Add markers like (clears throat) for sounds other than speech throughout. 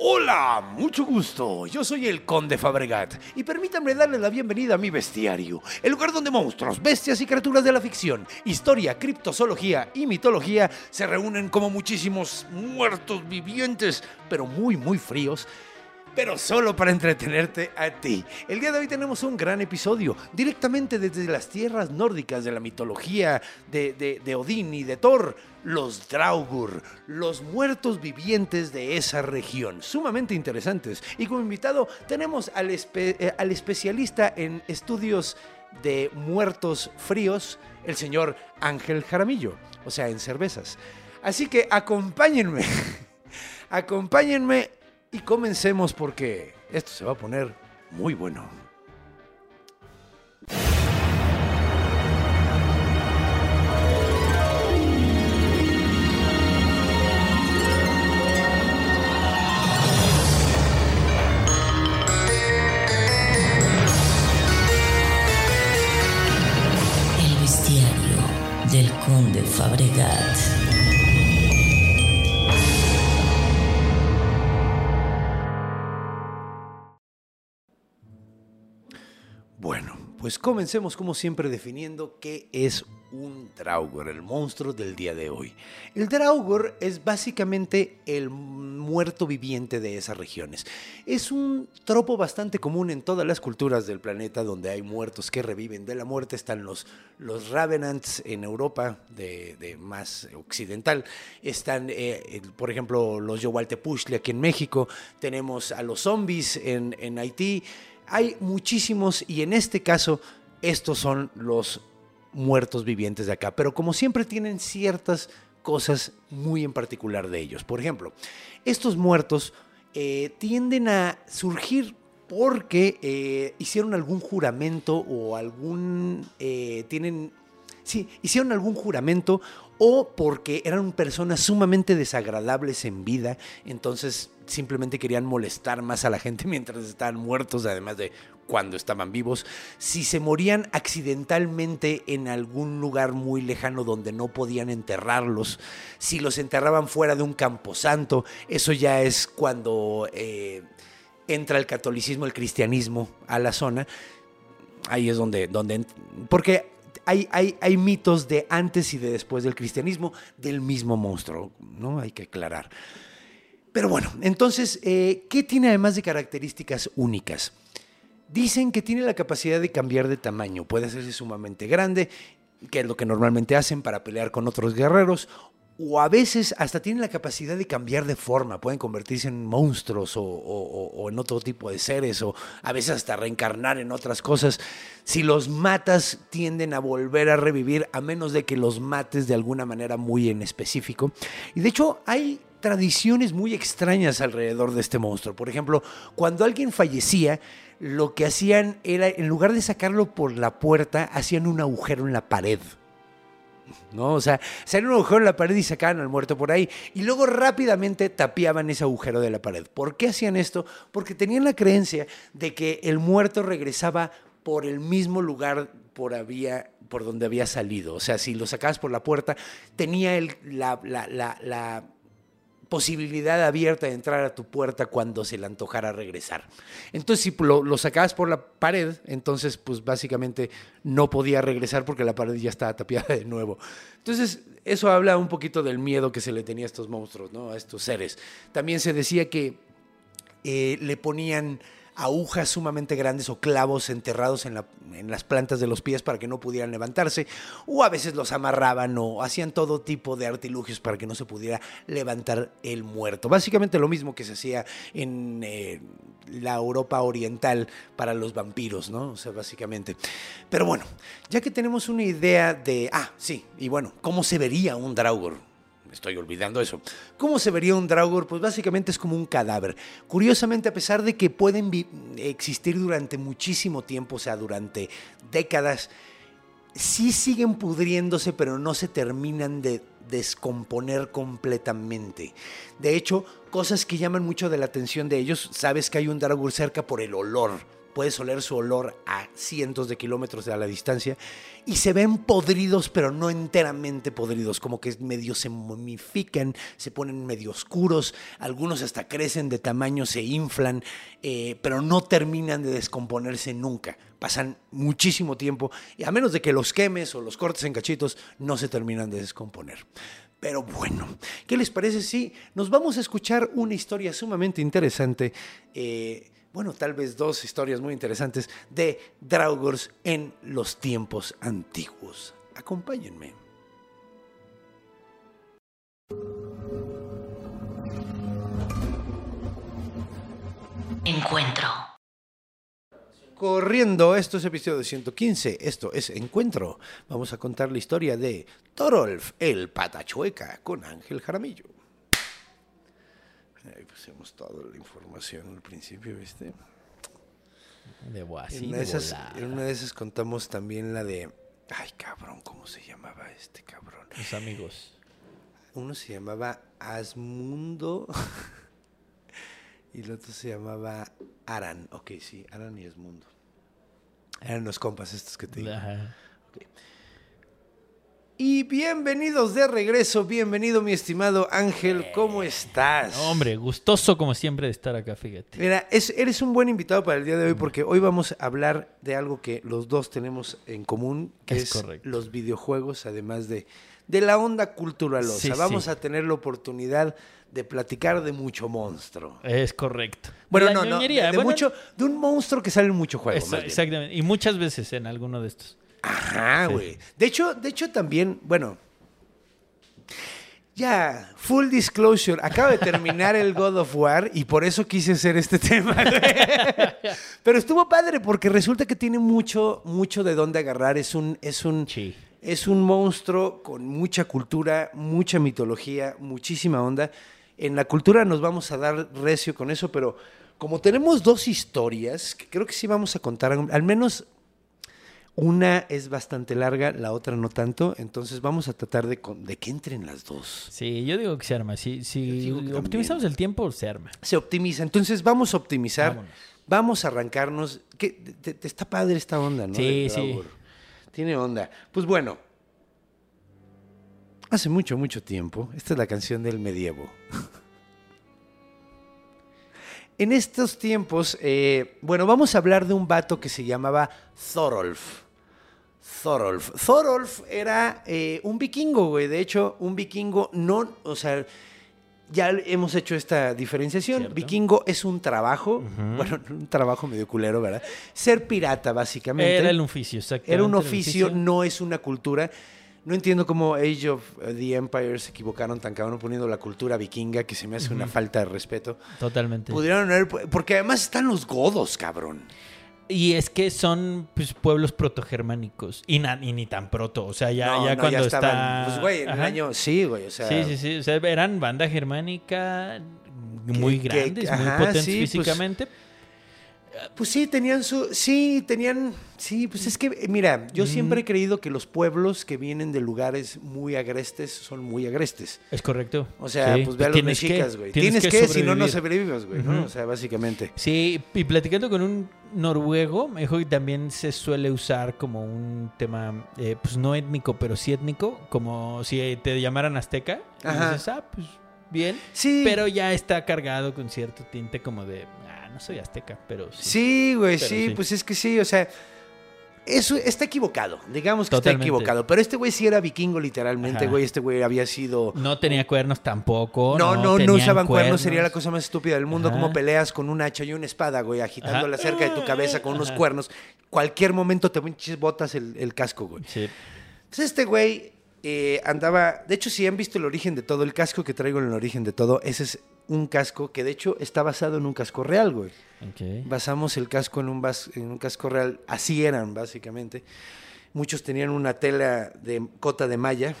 Hola, mucho gusto. Yo soy el Conde Fabregat y permítanme darle la bienvenida a mi bestiario, el lugar donde monstruos, bestias y criaturas de la ficción, historia, criptozoología y mitología se reúnen como muchísimos muertos vivientes, pero muy, muy fríos pero solo para entretenerte a ti. El día de hoy tenemos un gran episodio, directamente desde las tierras nórdicas de la mitología de, de, de Odín y de Thor, los Draugur, los muertos vivientes de esa región, sumamente interesantes. Y como invitado tenemos al, eh, al especialista en estudios de muertos fríos, el señor Ángel Jaramillo, o sea, en cervezas. Así que acompáñenme, (laughs) acompáñenme y comencemos porque esto se va a poner muy bueno. Conde Fabregat. Bueno, pues comencemos como siempre definiendo qué es un Draugr, el monstruo del día de hoy. El Draugr es básicamente el muerto viviente de esas regiones. Es un tropo bastante común en todas las culturas del planeta donde hay muertos que reviven de la muerte. Están los, los Ravenants en Europa, de, de más occidental. Están, eh, por ejemplo, los Yowaltepuchtli aquí en México. Tenemos a los zombies en, en Haití. Hay muchísimos y en este caso estos son los muertos vivientes de acá, pero como siempre tienen ciertas cosas muy en particular de ellos. Por ejemplo, estos muertos eh, tienden a surgir porque eh, hicieron algún juramento o algún... eh, tienen... Sí, hicieron algún juramento o porque eran personas sumamente desagradables en vida, entonces simplemente querían molestar más a la gente (laughs) mientras estaban muertos, además de cuando estaban vivos. Si se morían accidentalmente en algún lugar muy lejano donde no podían enterrarlos, si los enterraban fuera de un camposanto, eso ya es cuando eh, entra el catolicismo, el cristianismo a la zona. Ahí es donde, donde porque hay, hay, hay mitos de antes y de después del cristianismo del mismo monstruo, ¿no? Hay que aclarar. Pero bueno, entonces, eh, ¿qué tiene además de características únicas? Dicen que tiene la capacidad de cambiar de tamaño, puede hacerse sumamente grande, que es lo que normalmente hacen para pelear con otros guerreros, o a veces hasta tienen la capacidad de cambiar de forma, pueden convertirse en monstruos o, en otro tipo de seres, o a veces hasta reencarnar en otras cosas. Si los matas, tienden a volver a revivir, a menos de que los mates de alguna manera muy en específico. Y de hecho, hay tradiciones muy extrañas alrededor de este monstruo. Por ejemplo, cuando alguien fallecía, lo que hacían era, en lugar de sacarlo por la puerta, hacían un agujero en la pared. ¿no? O sea, hacían un agujero en la pared y sacaban al muerto por ahí. Y luego rápidamente tapiaban ese agujero de la pared. ¿Por qué hacían esto? Porque tenían la creencia de que el muerto regresaba por el mismo lugar por, había, por donde había salido. O sea, si lo sacabas por la puerta, tenía el- la- la- la posibilidad abierta de entrar a tu puerta cuando se le antojara regresar. Entonces, si lo, sacabas por la pared, entonces, pues básicamente no podía regresar porque la pared ya estaba tapiada de nuevo. Entonces, eso habla un poquito del miedo que se le tenía a estos monstruos, ¿no? A estos seres. También se decía que eh, le ponían agujas sumamente grandes o clavos enterrados en, la- en las plantas de los pies para que no pudieran levantarse, o a veces los amarraban o hacían todo tipo de artilugios para que no se pudiera levantar el muerto. Básicamente lo mismo que se hacía en eh, la Europa oriental para los vampiros, ¿no? O sea, básicamente. Pero bueno, ya que tenemos una idea de, ah, sí, y bueno, ¿cómo se vería un Draugr? Me estoy olvidando eso. ¿Cómo se vería un Draugr? Pues básicamente es como un cadáver. Curiosamente, a pesar de que pueden existir durante muchísimo tiempo, o sea, durante décadas, sí siguen pudriéndose, pero no se terminan de descomponer completamente. De hecho, cosas que llaman mucho la atención de ellos, sabes que hay un Draugr cerca por el olor. Puedes oler su olor a cientos de kilómetros de la distancia y se ven podridos, pero no enteramente podridos, como que medio se momifican, se ponen medio oscuros, algunos hasta crecen de tamaño, se inflan, eh, pero no terminan de descomponerse nunca. Pasan muchísimo tiempo y a menos de que los quemes o los cortes en cachitos, no se terminan de descomponer. Pero bueno, ¿qué les parece si nos vamos a escuchar una historia sumamente interesante? eh, bueno, tal vez dos historias muy interesantes de Draugrs en los tiempos antiguos. Acompáñenme. Encuentro. Corriendo, esto es episodio 115, esto es Encuentro. Vamos a contar la historia de Torolf, el patachueca, con Ángel Jaramillo. Ahí pusimos toda la información al principio, ¿viste? De así, en, una de esas, en una de esas contamos también la de... Ay, cabrón, ¿cómo se llamaba este cabrón? Mis amigos. Uno se llamaba Asmundo (laughs) y el otro se llamaba Aran. Ok, sí, Aran y Asmundo. Eran los compas estos que te digo. Ajá. Y bienvenidos de regreso, bienvenido mi estimado Ángel, ¿cómo estás? Hombre, gustoso como siempre de estar acá, fíjate. Mira, es- eres un buen invitado para el día de hoy porque hoy vamos a hablar de algo que los dos tenemos en común, que es, Es correcto. los videojuegos, además de, de la onda culturalosa. Sí, vamos sí. a tener la oportunidad de platicar de mucho monstruo. Es correcto. Bueno, La no, no, de, bueno, mucho, de un monstruo que sale en mucho juego. Exactamente. Y muchas veces en alguno de estos. Ajá, güey. De hecho, de hecho también, bueno. Ya, full disclosure, acaba de terminar el God of War y por eso quise hacer este (laughs) tema. güey. Pero estuvo padre porque resulta que tiene mucho, mucho de dónde agarrar. Es un, es un, Sí. Es un monstruo con mucha cultura, mucha mitología, muchísima onda. En la cultura nos vamos a dar recio con eso, pero como tenemos dos historias, que creo que sí vamos a contar, al menos una es bastante larga, la otra no tanto, entonces vamos a tratar de, de que entren las dos. Sí, yo digo que se arma. Si, optimizamos el tiempo, se arma. Se optimiza, entonces vamos a optimizar, Vámonos. vamos a arrancarnos. que te- te- Está padre esta onda, ¿no? Sí, sí. Draugr. Tiene onda. Pues bueno, hace mucho, mucho tiempo, esta es la canción del medievo. (laughs) En estos tiempos, eh, bueno, vamos a hablar de un vato que se llamaba Thorolf. Thorolf. Thorolf era eh, un vikingo, güey. De hecho, un vikingo no, o sea, ya hemos hecho esta diferenciación. Cierto. Vikingo es un trabajo, bueno, (laughs) un trabajo medio culero, ¿verdad? Ser pirata, básicamente. Era el oficio, exactamente. Era un oficio, no es una cultura. No entiendo cómo Age of the Empire se equivocaron tan cabrón poniendo la cultura vikinga, que se me hace una falta de respeto. Totalmente. Pudieron haber, porque además están los godos, cabrón. Y es que son pues, pueblos protogermánicos. Y, na- y ni tan proto. O sea, ya, No, ya no, cuando estaban, está. Pues, güey, en el Ajá. año. Sí, güey, o sea. Sí, sí, sí. O sea, eran banda germánica muy que- grandes, ajá, muy potentes sí, pues, físicamente. Pues sí, tenían su. Sí, tenían. Sí, pues es que, mira, yo siempre he creído que los pueblos que vienen de lugares muy agrestes son muy agrestes. Es correcto. O sea, Sí, pues ve a los que, mexicas, güey. Tienes, que, si no, no sobrevives, güey, ¿no? O sea, básicamente. Sí, y platicando con un noruego, me dijo que también se suele usar como un tema, eh, pues no étnico, pero sí étnico, como si te llamaran azteca. Y dices, ah, pues bien. Sí. Pero ya está cargado con cierto tinte como de, ah, no soy azteca, pero sí. Sí, güey, Pero sí, sí. pues es que sí, o sea, eso está equivocado. Digamos que Totalmente. está equivocado. Pero este güey sí era vikingo, literalmente, Ajá. güey. Este güey había sido. No tenía cuernos tampoco. No, no, no, usaban cuernos. cuernos. Sería la cosa más estúpida del mundo. Como peleas con un hacha y una espada, güey, agitándola Ajá. cerca de tu cabeza con unos cuernos. Cualquier momento te botas el, el casco, güey. Sí. Entonces este güey eh, andaba, de hecho si han visto el origen de todo, el casco que traigo en el origen de todo, ese es un casco que de hecho está basado en un casco real, güey. Basamos el casco en un, bas- en un casco real, así eran básicamente. Muchos tenían una tela de cota de malla,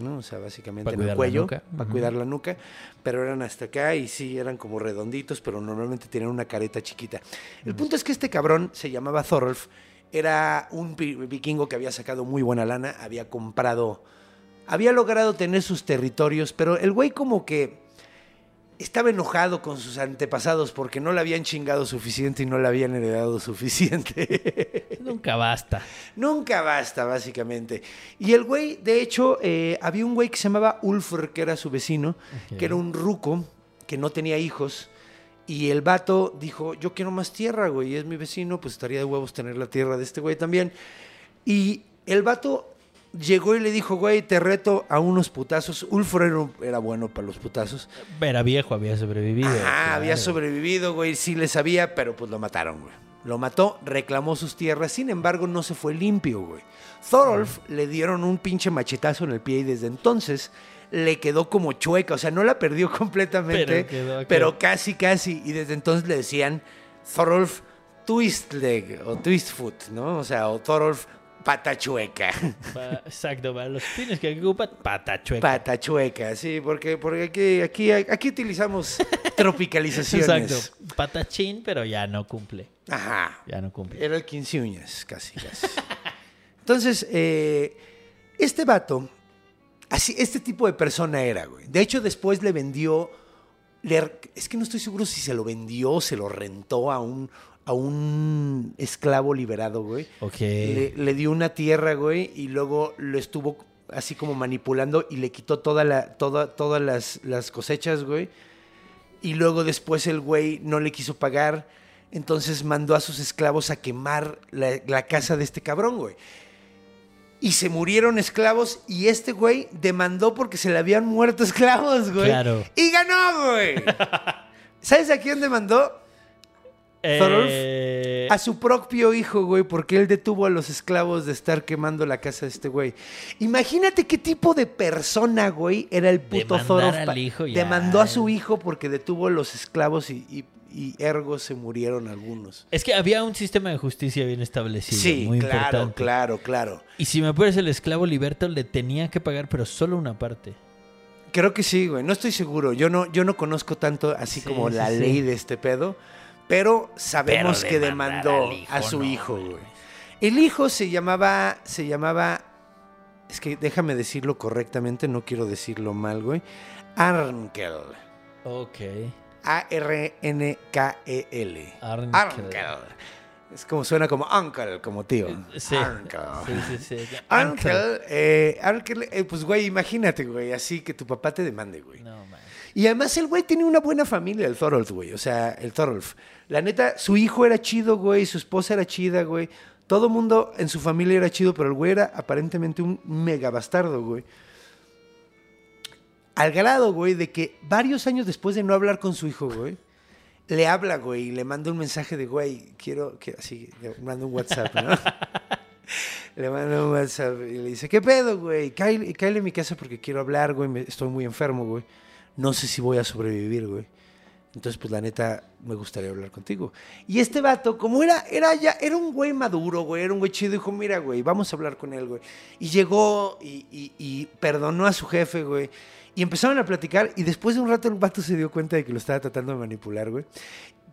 ¿no? O sea, básicamente Para en el cuello, para cuidar la nuca, pero eran hasta acá y sí, eran como redonditos, pero normalmente tenían una careta chiquita. El punto es que este cabrón se llamaba Thorolf, era un vikingo que había sacado muy buena lana, había comprado, había logrado tener sus territorios, pero el güey como que estaba enojado con sus antepasados porque no le habían chingado suficiente y no le habían heredado suficiente. (laughs) Nunca basta. Nunca basta, básicamente. Y el güey, de hecho, eh, había un güey que se llamaba Ulfr, que era su vecino, que era un ruco, que no tenía hijos. Y el vato dijo, yo quiero más tierra, güey, y es mi vecino, pues estaría de huevos tener la tierra de este güey también. Y el vato llegó y le dijo, güey, te reto a unos putazos. Ulfr era, bueno para los putazos. Era viejo, había sobrevivido. Claro. había sobrevivido, güey, sí le sabía, pero pues lo mataron, güey. Lo mató, reclamó sus tierras, sin embargo no se fue limpio, güey. Thorolf le dieron un pinche machetazo en el pie y desde entonces le quedó como chueca, o sea, no la perdió (laughs) completamente, Pero pero casi, casi, y desde entonces le decían Thorolf Twist Leg o Twist Foot, ¿no? O sea, o Thorolf Pata Chueca. Pa- exacto, para los pines que ocupan, pata chueca. Pata chueca, sí, porque, porque aquí, aquí, aquí utilizamos (laughs) tropicalizaciones. Exacto. Patachín, pero ya no cumple. Ajá. Ya no cumple. Era el 15 uñas, casi, casi. Entonces, eh, este vato, así, este tipo de persona era, güey. De hecho, después le vendió, es que no estoy seguro si se lo vendió o se lo rentó a un, a un esclavo liberado, güey. Ok. Le, le dio una tierra, güey, y luego lo estuvo así como manipulando y le quitó toda la, toda, todas las, las cosechas, güey. Y luego después el güey no le quiso pagar. Entonces mandó a sus esclavos a quemar la, la casa de este cabrón, güey. Y se murieron esclavos y este güey demandó porque se le habían muerto (laughs) esclavos, güey. Claro. Y ganó, güey. (laughs) ¿Sabes a quién demandó? Eh, A su propio hijo, güey, porque él detuvo a los esclavos de estar quemando la casa de este güey. Imagínate qué tipo de persona, güey, era el puto Demandar Thorolf. Demandó a su hijo porque detuvo a los esclavos y, y- y ergo se murieron algunos. Es que había un sistema de justicia bien establecido. Sí, muy claro, importante. claro, claro. Y si me apuras, el esclavo liberto le tenía que pagar, pero solo una parte. Creo que sí, güey. No estoy seguro. Yo no, yo no conozco tanto así Sí, como sí, la sí. ley de este pedo, pero sabemos Pero que demandó hijo, a su no, hijo, güey. El hijo se llamaba, se llamaba, es que déjame decirlo correctamente, no quiero decirlo mal, güey. Arnkel. Ok. A-R-N-K-E-L. Arnkel. E Arnkel. Es como suena como uncle, como tío. Sí. Arnkel. Sí, sí, sí. Arnkel, eh, eh, pues güey, imagínate, güey, así que tu papá te demande, güey. No, man. Y además el güey tiene una buena familia, el Thorolf, güey. O sea, el Thorolf. La neta, su hijo era chido, güey. Su esposa era chida, güey. Todo mundo en su familia era chido, pero el güey era aparentemente un mega bastardo, güey. Al grado, güey, de que varios años después de no hablar con su hijo, güey, le habla, güey, y le manda un mensaje de, güey, quiero, así, le manda un WhatsApp, ¿no? (laughs) le manda un WhatsApp y le dice, ¿qué pedo, güey? Cáele a mi casa porque quiero hablar, güey, estoy muy enfermo, güey. No sé si voy a sobrevivir, güey. Entonces, pues la neta, me gustaría hablar contigo. Y este vato, como era, era ya, era un güey maduro, güey, era un güey chido, dijo, mira, güey, vamos a hablar con él, güey. Y llegó y, y- y perdonó a su jefe, güey. Y empezaron a platicar y después de un rato el vato se dio cuenta de que lo estaba tratando de manipular, güey.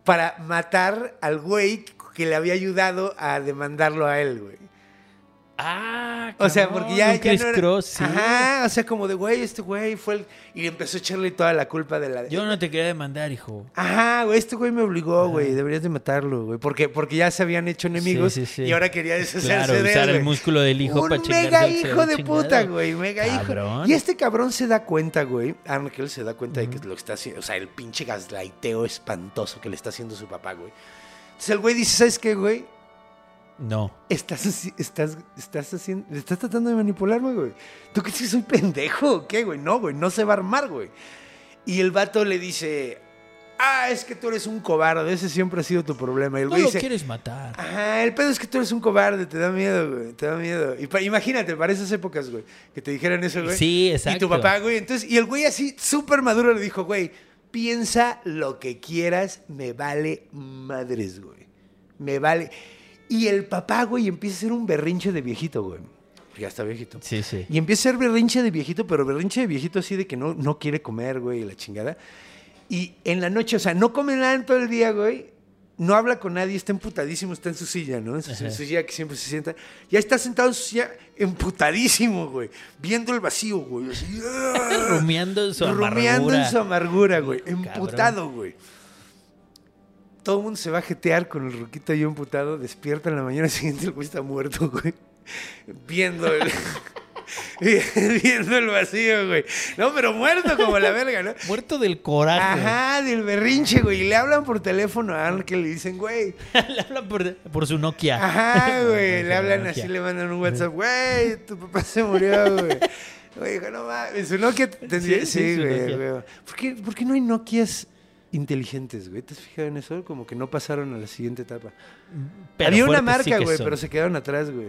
Para matar al güey que le había ayudado a demandarlo a él, güey. Ah, O sea, porque ya, ya no era- Cross, sí. Ajá, o sea, como de, güey, este güey fue el... Y empezó a echarle toda la culpa de la... Yo no te quería demandar, hijo. Ajá, güey, este güey me obligó, güey, deberías de matarlo, güey, porque, porque ya se habían hecho enemigos Sí, sí, sí. y ahora quería deshacerse Claro, de él, usar el güey. músculo del hijo Un para mega hijo de chingado. puta, güey, mega Cabrón. hijo. Y este cabrón se da cuenta, güey, Arnkel se da cuenta de que lo que está haciendo, o sea, el pinche gaslighteo espantoso que le está haciendo su papá, güey. Entonces el güey dice, ¿sabes qué, güey? No. Estás, estás, estás haciendo, estás tratando de manipularme, güey. ¿Tú crees que soy pendejo o qué, güey? No, güey, no se va a armar, güey. Y el vato le dice, ah, es que tú eres un cobarde, ese siempre ha sido tu problema. Y el No güey lo dice, quieres matar. Ajá, el pedo es que tú eres un cobarde, te da miedo, güey, te da miedo. Y pa- imagínate, para esas épocas, güey, que te dijeran eso, güey. Sí, Y exacto. tu papá, güey, entonces, y el güey así, súper maduro, le dijo, güey, piensa lo que quieras, me vale madres, güey. Me vale. Y el papá, güey, empieza a ser un berrinche de viejito, güey. Ya está viejito. Sí, sí. Y empieza a ser berrinche de viejito, pero berrinche de viejito así de que no, no quiere comer, güey, la chingada. Y en la noche, o sea, no come nada en todo el día, güey. No habla con nadie, está emputadísimo, está en su silla, ¿no? En su, en su silla que siempre se sienta. Ya está sentado en su silla emputadísimo, güey. Viendo el vacío, güey. Así. (laughs) Rumiando su Rumiando amargura. en su amargura, güey. Cabrón. Emputado, güey. Todo el mundo se va a jetear con el ruquito yo emputado. Despierta en la mañana (laughs) siguiente, el güey está muerto, güey. Viendo el... (laughs) viendo el vacío, güey. No, pero muerto como la verga, ¿no? Muerto del coraje. Ajá, del berrinche, güey. Y le hablan por teléfono a Arnold que le dicen, güey. (laughs) Le hablan por, por su Nokia. Ajá, güey. Le hablan así, le mandan un WhatsApp, güey, tu papá se murió, güey. Güey, dijo, no mames, su Nokia tendría... Sí, Sí, güey, güey. ¿Por qué, por qué no hay Nokias inteligentes, güey? ¿Te has fijado en eso? Como que no pasaron a la siguiente etapa. Pero Había una sí marca, güey, son. pero se quedaron atrás, güey.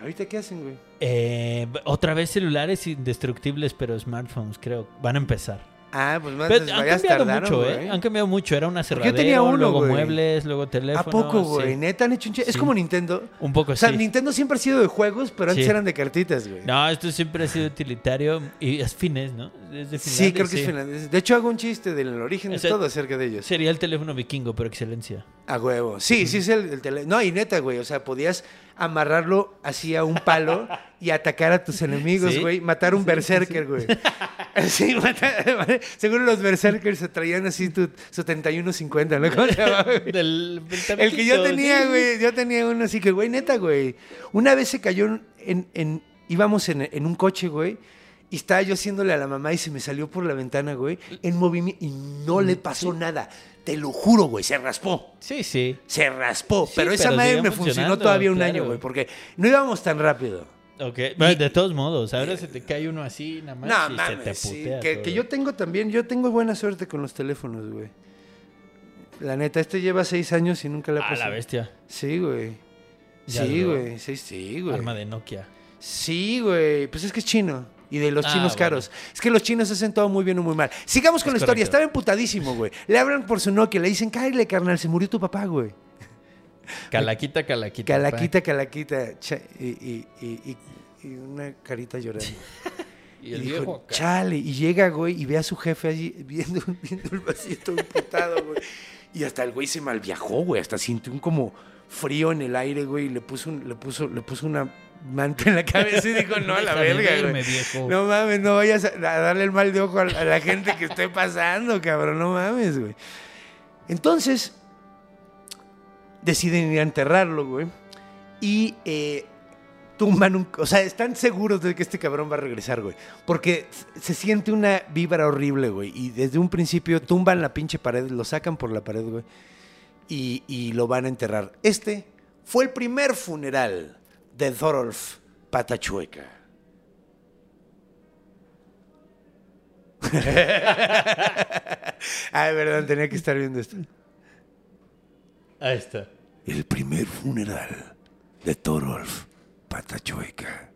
¿Ahorita qué hacen, güey? Eh, otra vez celulares indestructibles, pero smartphones, creo. Van a empezar. Ah, pues más Pero han cambiado tardaron, mucho, güey. ¿eh? Han cambiado mucho. Era una Porque yo tenía uno, luego güey. muebles, luego teléfono. ¿A poco, güey? sí. Neta, han hecho un ch- Es Sí. como Nintendo. Un poco O sea, sí. Nintendo siempre ha sido de juegos, pero antes Sí. eran de cartitas, güey. No, esto siempre ha sido utilitario y es fines, ¿no? Es de sí, creo que es finlandés. De hecho, hago un chiste del origen de Ese- todo acerca de ellos. Sería el teléfono vikingo por excelencia. A huevo. Sí, sí es el, el tele... No, y neta, güey. O sea, podías amarrarlo así a un palo y atacar a tus enemigos, Sí. güey. Matar un berserker, güey. (laughs) Sí, matar- (laughs) Seguro los berserkers se traían así tu, su 3150, ¿no? ¿Cómo se llama, güey? Del, del El que yo tenía, güey. Yo tenía uno así que, güey, neta, güey. Una vez se cayó en... en- en- íbamos en, en un coche, güey. Y estaba yo haciéndole a la mamá y se me salió por la ventana, güey. En movimiento. Y no le pasó nada. Te lo juro, güey. Se raspó. Sí, sí. Se raspó. Sí, pero esa madre me funcionó todavía un claro. año, güey. Porque no íbamos tan rápido. Ok. De todos modos, ahora se te cae uno así, nada más. No, y se te mames. sí, putea que, yo tengo también. Yo tengo buena suerte con los teléfonos, güey. La neta, este lleva seis años y nunca le ha Ah, pasado. la bestia. Sí, güey. Ya Sí, güey. Sí, sí, güey. Arma de Nokia. Sí, güey. Pues es que es chino. Y de los Ah, chinos bueno. caros. Es que los chinos hacen todo muy bien o muy mal. Sigamos con Es la historia. Estaba emputadísimo, güey. Le hablan por su Nokia. Le dicen, cállale, carnal. Se murió tu papá, güey. (laughs) Calaquita, calaquita. Calaquita, calaquita. cha- y, y- y- una carita llorando. (laughs) Y el dijo, viejo chale. Y llega, güey, y ve a su jefe allí viendo, (laughs) viendo el todo emputado, güey. Y hasta el güey se malviajó, güey. Hasta sintió un como frío en el aire, güey. Y le puso, un- le puso, le puso una manta en la cabeza y dijo, no, a la verga, güey. No mames, no vayas a, darle el mal de ojo a, a la gente que esté pasando, cabrón. No mames, güey. Entonces, deciden ir a enterrarlo, güey. Y eh, tumban un... O sea, están seguros de que este cabrón va a regresar, güey. Porque se siente una vibra horrible, güey. Y desde un principio tumban la pinche pared, lo sacan por la pared, güey. Y, y lo van a enterrar. Este fue el primer funeral de Thorolf Patachueca. (laughs) Ay, verdad, tenía que estar viendo esto. Ahí está. El primer funeral de Thorolf Patachueca.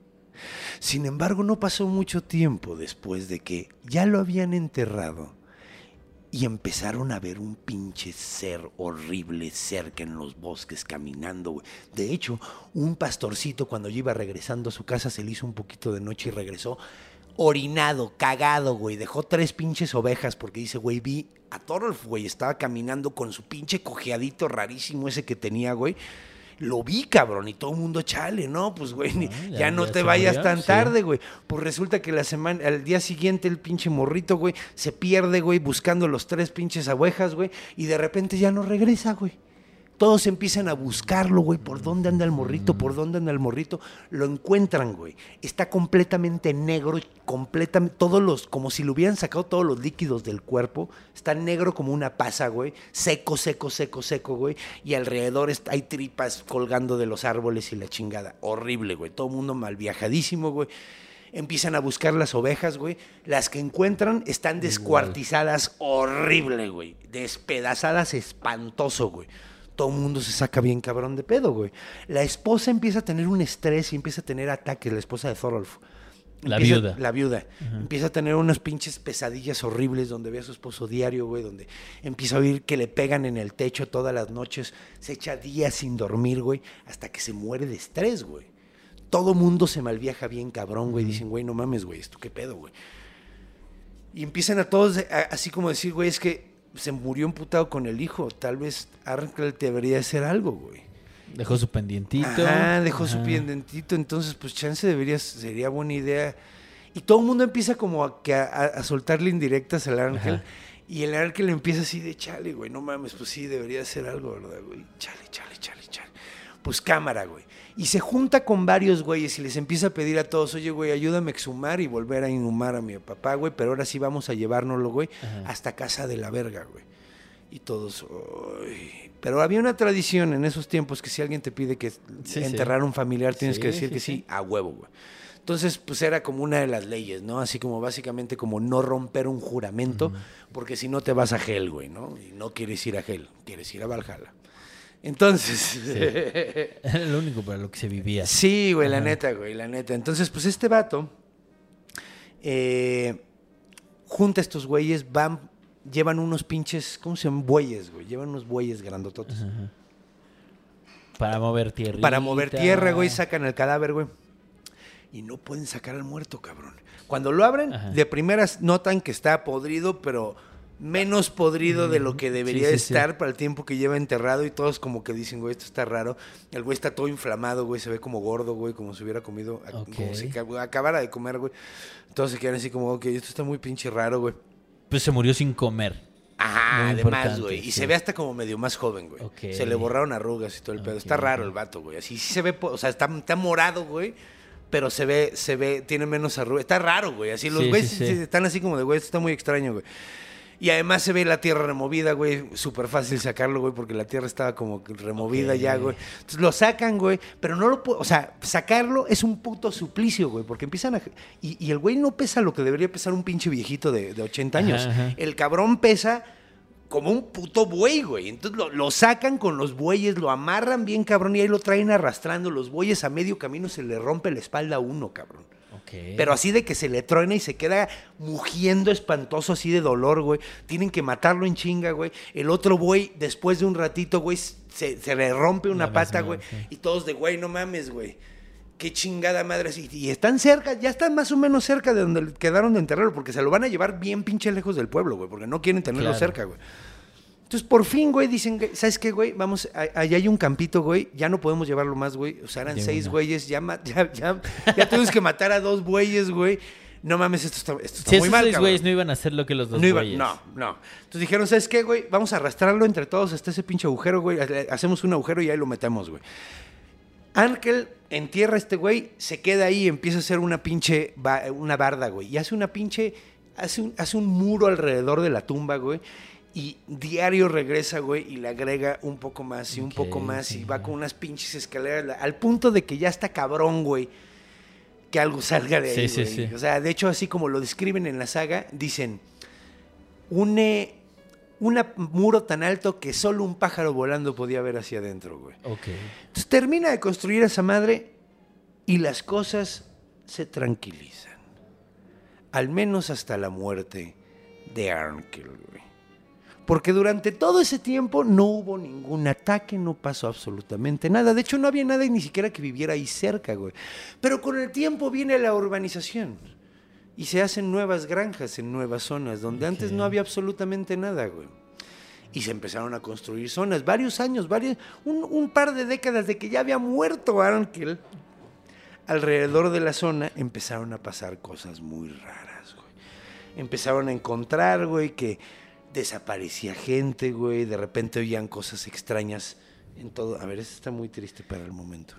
Sin embargo, no pasó mucho tiempo después de que ya lo habían enterrado y empezaron a ver un pinche ser horrible cerca en los bosques caminando. güey. De hecho, un pastorcito cuando yo iba regresando a su casa se le hizo un poquito de noche y regresó orinado, cagado, güey. Dejó tres pinches ovejas porque dice, güey, vi a Thorolf, güey. Estaba caminando con su pinche cojeadito rarísimo ese que tenía, güey. Lo vi, cabrón, y todo el mundo chale, ¿no? Pues, güey, Ah, ya, ya- no ya te vayas murió, tan sí. tarde, güey. Pues resulta que la semana, al día siguiente el pinche morrito, güey, se pierde, güey, buscando los tres pinches ovejas, güey, y de repente ya no regresa, güey. Todos empiezan a buscarlo, güey. ¿Por dónde anda el morrito? ¿Por dónde anda el morrito? Lo encuentran, güey. Está completamente negro, completamente, todos los, como si le hubieran sacado todos los líquidos del cuerpo. Está negro como una pasa, güey. Seco, seco, seco, seco, güey. Y alrededor está- hay tripas colgando de los árboles y la chingada. Horrible, güey. Todo el mundo mal viajadísimo, güey. Empiezan a buscar las ovejas, güey. Las que encuentran están descuartizadas horrible, güey. Despedazadas espantoso, güey. Todo el mundo se saca bien cabrón de pedo, güey. La esposa empieza a tener un estrés y empieza a tener ataques, la esposa de Thorolf. La Empieza- viuda. La viuda. Empieza a tener unas pinches pesadillas horribles donde ve a su esposo diario, güey, donde empieza a oír que le pegan en el techo todas las noches. Se echa días sin dormir, güey, hasta que se muere de estrés, güey. Todo mundo se malviaja bien cabrón, güey. Dicen, güey, no mames, güey, ¿esto qué pedo, güey? Y empiezan a todos, a- así como decir, güey, es que se murió emputado con el hijo. Tal vez Arnkell debería hacer algo, güey. Dejó su pendientito. Ah, dejó su pendientito, entonces pues chance debería, sería buena idea. Y todo el mundo empieza como a, que a, a soltarle indirectas al ángel. Ajá. Y el ángel empieza así de chale, güey, no mames, pues sí, debería hacer algo, ¿verdad, güey? Chale, chale, chale, chale. Pues cámara, güey. Y se junta con varios güeyes y les empieza a pedir a todos, oye, güey, ayúdame a exhumar y volver a inhumar a mi papá, güey, pero ahora sí vamos a llevárnoslo, güey, hasta casa de la verga, güey. Y todos, "Ay". Pero había una tradición en esos tiempos que si alguien te pide que sí. enterrar a un familiar, tienes Sí, que decir que sí, sí. a huevo, güey. Entonces, pues era como una de las leyes, ¿no? Así como básicamente como no romper un juramento, porque si no te vas a Hell, güey, ¿no? Y no quieres ir a Hell, quieres ir a Valhalla. Entonces, (laughs) Era lo único para lo que se vivía. Sí, güey, la neta, güey, la neta. Entonces, pues este vato eh, junta a estos güeyes, van, llevan unos pinches, ¿cómo se llaman? Bueyes, güey. Llevan unos bueyes grandototes. Para mover tierra. Para mover tierra, güey, sacan el cadáver, güey. Y no pueden sacar al muerto, cabrón. Cuando lo abren, Ajá. de primeras notan que está podrido, pero menos podrido de lo que debería sí, sí. estar para el tiempo que lleva enterrado y todos como que dicen, güey, esto está raro. El güey está todo inflamado, güey, se ve como gordo, güey, como si hubiera comido, como si ca- acabara de comer, güey. Todos se quedan así como, ok, esto está muy pinche raro, güey. Pues se murió sin comer. Ajá, Muy además, güey. Y sí. se ve hasta como medio más joven, güey. Se le borraron arrugas y todo el pedo. Está raro el vato, güey. Así sí se ve, o sea, está, está morado, güey. Pero se ve, se ve, tiene menos arrugas. Está raro, güey. Así los güeyes sí. sí están así como de, güey, esto está muy extraño, güey. Y además se ve la tierra removida, güey. Súper fácil sacarlo, güey, porque la tierra estaba como removida ya, güey. Entonces lo sacan, güey. Pero no lo puedo. O sea, sacarlo es un puto suplicio, güey. Porque empiezan a. Y, y el güey no pesa lo que debería pesar un pinche viejito de, de 80 años. Ajá, ajá. El cabrón pesa como un puto buey, güey. Entonces lo, lo sacan con los bueyes, lo amarran bien, cabrón, y ahí lo traen arrastrando. Los bueyes a medio camino se le rompe la espalda a uno, cabrón. Pero así de que se le truena y se queda mugiendo espantoso así de dolor, güey. Tienen que matarlo en chinga, güey. El otro buey, después de un ratito, güey, se, se le rompe una La pata, güey. Y todos de, güey, no mames, güey. Qué chingada madre. así. Y están cerca, ya están más o menos cerca de donde quedaron de enterrarlo, porque se lo van a llevar bien pinche lejos del pueblo, güey, porque no quieren tenerlo Claro. cerca, güey. Entonces, por fin, güey, dicen, ¿sabes qué, güey? Vamos, allá hay un campito, güey, ya no podemos llevarlo más, güey. O sea, eran seis güeyes, ya, ya, ya, ya tuvimos que matar a dos güeyes, güey. No mames, esto está, esto está Si muy esos mal, seis güeyes no iban a hacer lo que los dos No, iba- güeyes. no, no. Entonces dijeron, ¿sabes qué, güey? Vamos a arrastrarlo entre todos hasta ese pinche agujero, güey. Hacemos un agujero y ahí lo metemos, güey. Ángel entierra a este güey, se queda ahí y empieza a hacer una pinche, ba- una barda, güey. Y hace una pinche, hace un, hace un muro alrededor de la tumba, güey. Y diario regresa, güey, y le agrega un poco más y un poco más. sí. Y va con unas pinches escaleras, al punto de que ya está cabrón, güey, que algo salga de ahí, Sí, sí. O sea, de hecho, así como lo describen en la saga, dicen, une un muro tan alto que solo un pájaro volando podía ver hacia adentro, güey. Ok. Entonces termina de construir a esa madre y las cosas se tranquilizan. Al menos hasta la muerte de Arnkill, güey. Porque durante todo ese tiempo no hubo ningún ataque, no pasó absolutamente nada. De hecho, no había nada ni siquiera que viviera ahí cerca, güey. Pero con el tiempo viene la urbanización. Y se hacen nuevas granjas en nuevas zonas, donde antes no había absolutamente nada, güey. Y se empezaron a construir zonas, varios años, varios, un, un par de décadas de que ya había muerto Arnkel. Alrededor de la zona empezaron a pasar cosas muy raras, güey. Empezaron a encontrar, güey, que desaparecía gente, güey. De repente oían cosas extrañas En todo. A ver, esto está muy triste para el momento.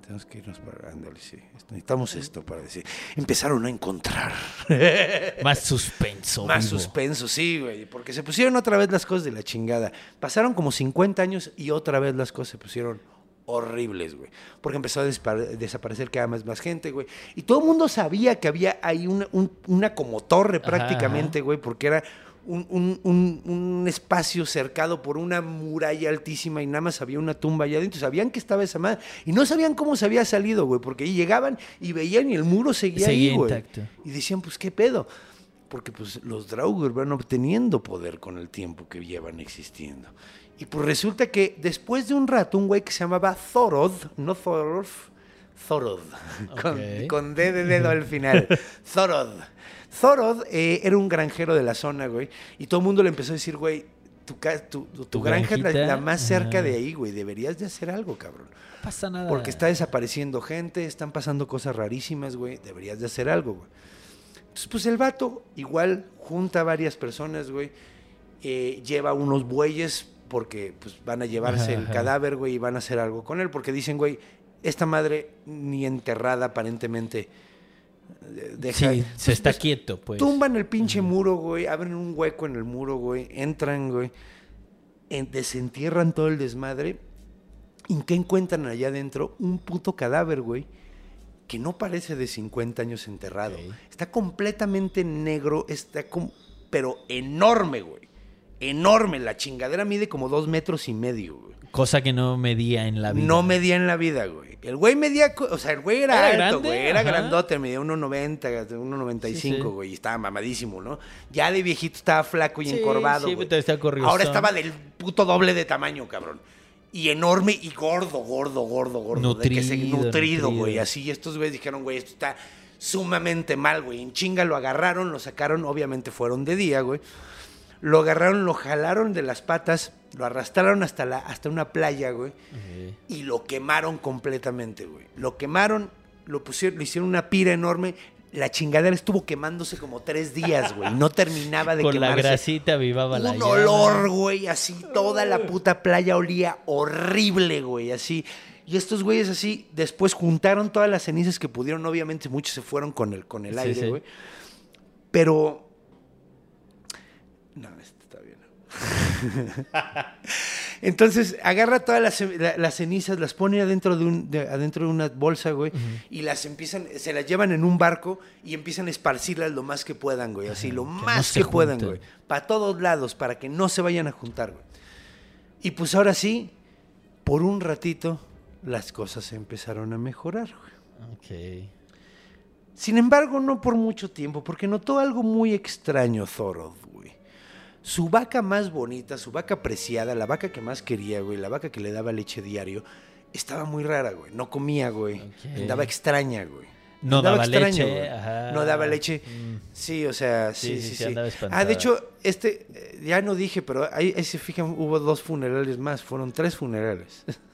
Tenemos que irnos para. Ándale, sí. Necesitamos esto para decir. Empezaron a encontrar. (laughs) Más suspenso. Más suspenso, sí, güey. Porque se pusieron otra vez las cosas de la chingada. Pasaron como 50 años y otra vez las cosas se pusieron horribles, güey. Porque empezó a desaparecer cada vez más gente, güey. Y todo el mundo sabía que había ahí una, un- una como torre Ajá, prácticamente, güey, porque era un, un- un- un espacio cercado por una muralla altísima y nada más había una tumba allá adentro. Sabían que estaba esa madre y no sabían cómo se había salido, güey, porque ahí llegaban y veían y el muro seguía, Seguía ahí, güey. Y decían, pues, ¿qué pedo? Porque pues los Draugr van obteniendo poder con el tiempo que llevan existiendo. Y pues resulta que después de un rato, un güey que se llamaba Thorod, no Thorolf, Thorod, (laughs) con, Ok. con D de dedo al final, (laughs) Thorod. Thorod eh, era un granjero de la zona, güey, y todo el mundo le empezó a decir, güey, tu, ca- tu, tu- tu Tu granja es la, más cerca de ahí, güey, deberías de hacer algo, cabrón. No pasa nada. Porque está desapareciendo gente, están pasando cosas rarísimas, güey. Deberías de hacer algo, güey. Entonces, pues el vato igual junta a varias personas, güey. eh, lleva unos bueyes porque pues van a llevarse Ajá, el ajá. cadáver, güey, y van a hacer algo con él. Porque dicen, güey, esta madre ni enterrada aparentemente deja... Sí, se está pues, quieto, pues. Tumban el pinche muro, güey, abren un hueco en el muro, güey, entran, güey, en- desentierran todo el desmadre. ¿Y qué encuentran allá adentro? Un puto cadáver, güey, que no parece de 50 años enterrado. Está completamente negro, está como, pero enorme, güey. Enorme, la chingadera mide como dos metros y medio, güey. Cosa que no medía en la vida. No medía en la vida, güey. El güey medía, o sea, el güey era, Era alto, grande, güey. Era ajá. grandote, medía 1,90, 1,95, Sí, sí. güey. Y estaba mamadísimo, ¿no? Ya de viejito estaba flaco y Sí, encorvado, sí, güey. pero está corriozón. Ahora estaba del puto doble de tamaño, cabrón. Y enorme y gordo, gordo, gordo, gordo. de que se- Nutrido, nutrido, nutrido. güey. Así, estos güeyes dijeron, güey, esto está sumamente mal, güey. En chinga lo agarraron, lo sacaron, obviamente fueron de día, güey. Lo agarraron, lo jalaron de las patas, lo arrastraron hasta, la, hasta una playa, güey y lo quemaron completamente, güey. Lo quemaron, lo pusieron, le hicieron una pira enorme. La chingadera estuvo quemándose como tres días, güey. No terminaba de Con la quemarse. grasita vivaba la Un olor, güey, así. Toda la puta playa olía horrible, güey, así. Y estos güeyes así, después juntaron todas las cenizas que pudieron. Obviamente muchos se fueron con el, con el Sí, aire, sí. güey. Pero... No, esto está bien. (laughs) Entonces agarra todas las, la- las cenizas, las pone adentro de, un, de- adentro de una bolsa, güey, y las empiezan, se las llevan en un barco y empiezan a esparcirlas lo más que puedan, güey, así, lo más que puedan, junten. güey, para todos lados, para que no se vayan a juntar, güey. Y pues ahora sí, por un ratito, las cosas empezaron a mejorar, güey. Ok. Sin embargo, no por mucho tiempo, porque notó algo muy extraño Thorod, güey. Su vaca más bonita, su vaca preciada, la vaca que más quería, güey, la vaca que le daba leche diario, estaba muy rara, güey. No comía, güey. Andaba extraña, güey. No Andaba daba extraña, leche, güey. ajá. No daba leche. Mm. Sí, o sea, sí, Sí, sí, ah, de hecho, este, eh, ya no dije, pero ahí, ahí se fijan, hubo dos funerales más, fueron tres funerales. (laughs)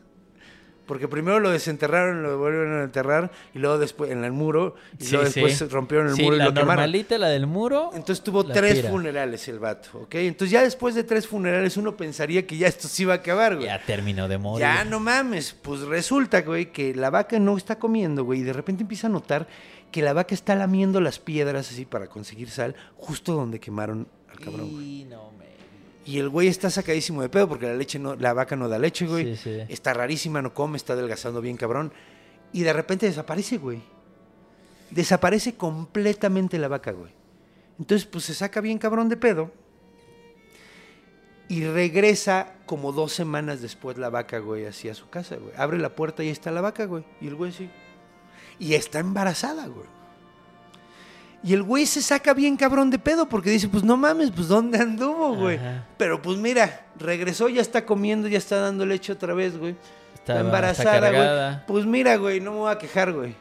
Porque primero lo desenterraron, lo volvieron a enterrar, y luego después en el muro, y Sí, luego sí. después rompieron el Sí, muro y la lo quemaron. normalita, la del muro. Entonces tuvo tres funerales el vato, ¿ok? Entonces ya después de tres funerales uno pensaría que ya esto se iba a acabar, güey. Ya terminó de morir. Ya no mames, pues resulta, güey, que la vaca no está comiendo, güey, y de repente empieza a notar que la vaca está lamiendo las piedras así para conseguir sal, justo donde quemaron al cabrón, güey. Y no. Y el güey está sacadísimo de pedo porque la leche no, la vaca no da leche, güey. Sí, sí. Está rarísima, no come, está adelgazando bien cabrón. Y de repente desaparece, güey. Desaparece completamente la vaca, güey. Entonces, pues se saca bien cabrón de pedo. Y regresa como dos semanas después la vaca, güey, así a su casa, güey. Abre la puerta y ahí está la vaca, güey. Y el güey sí. Y está embarazada, güey. Y el güey se saca bien cabrón de pedo porque dice, pues no mames, pues ¿dónde anduvo, güey? Ajá. Pero pues mira, regresó, ya está comiendo, ya está dando leche otra vez, güey. Está embarazada, güey. Pues mira, güey, no me voy a quejar, güey.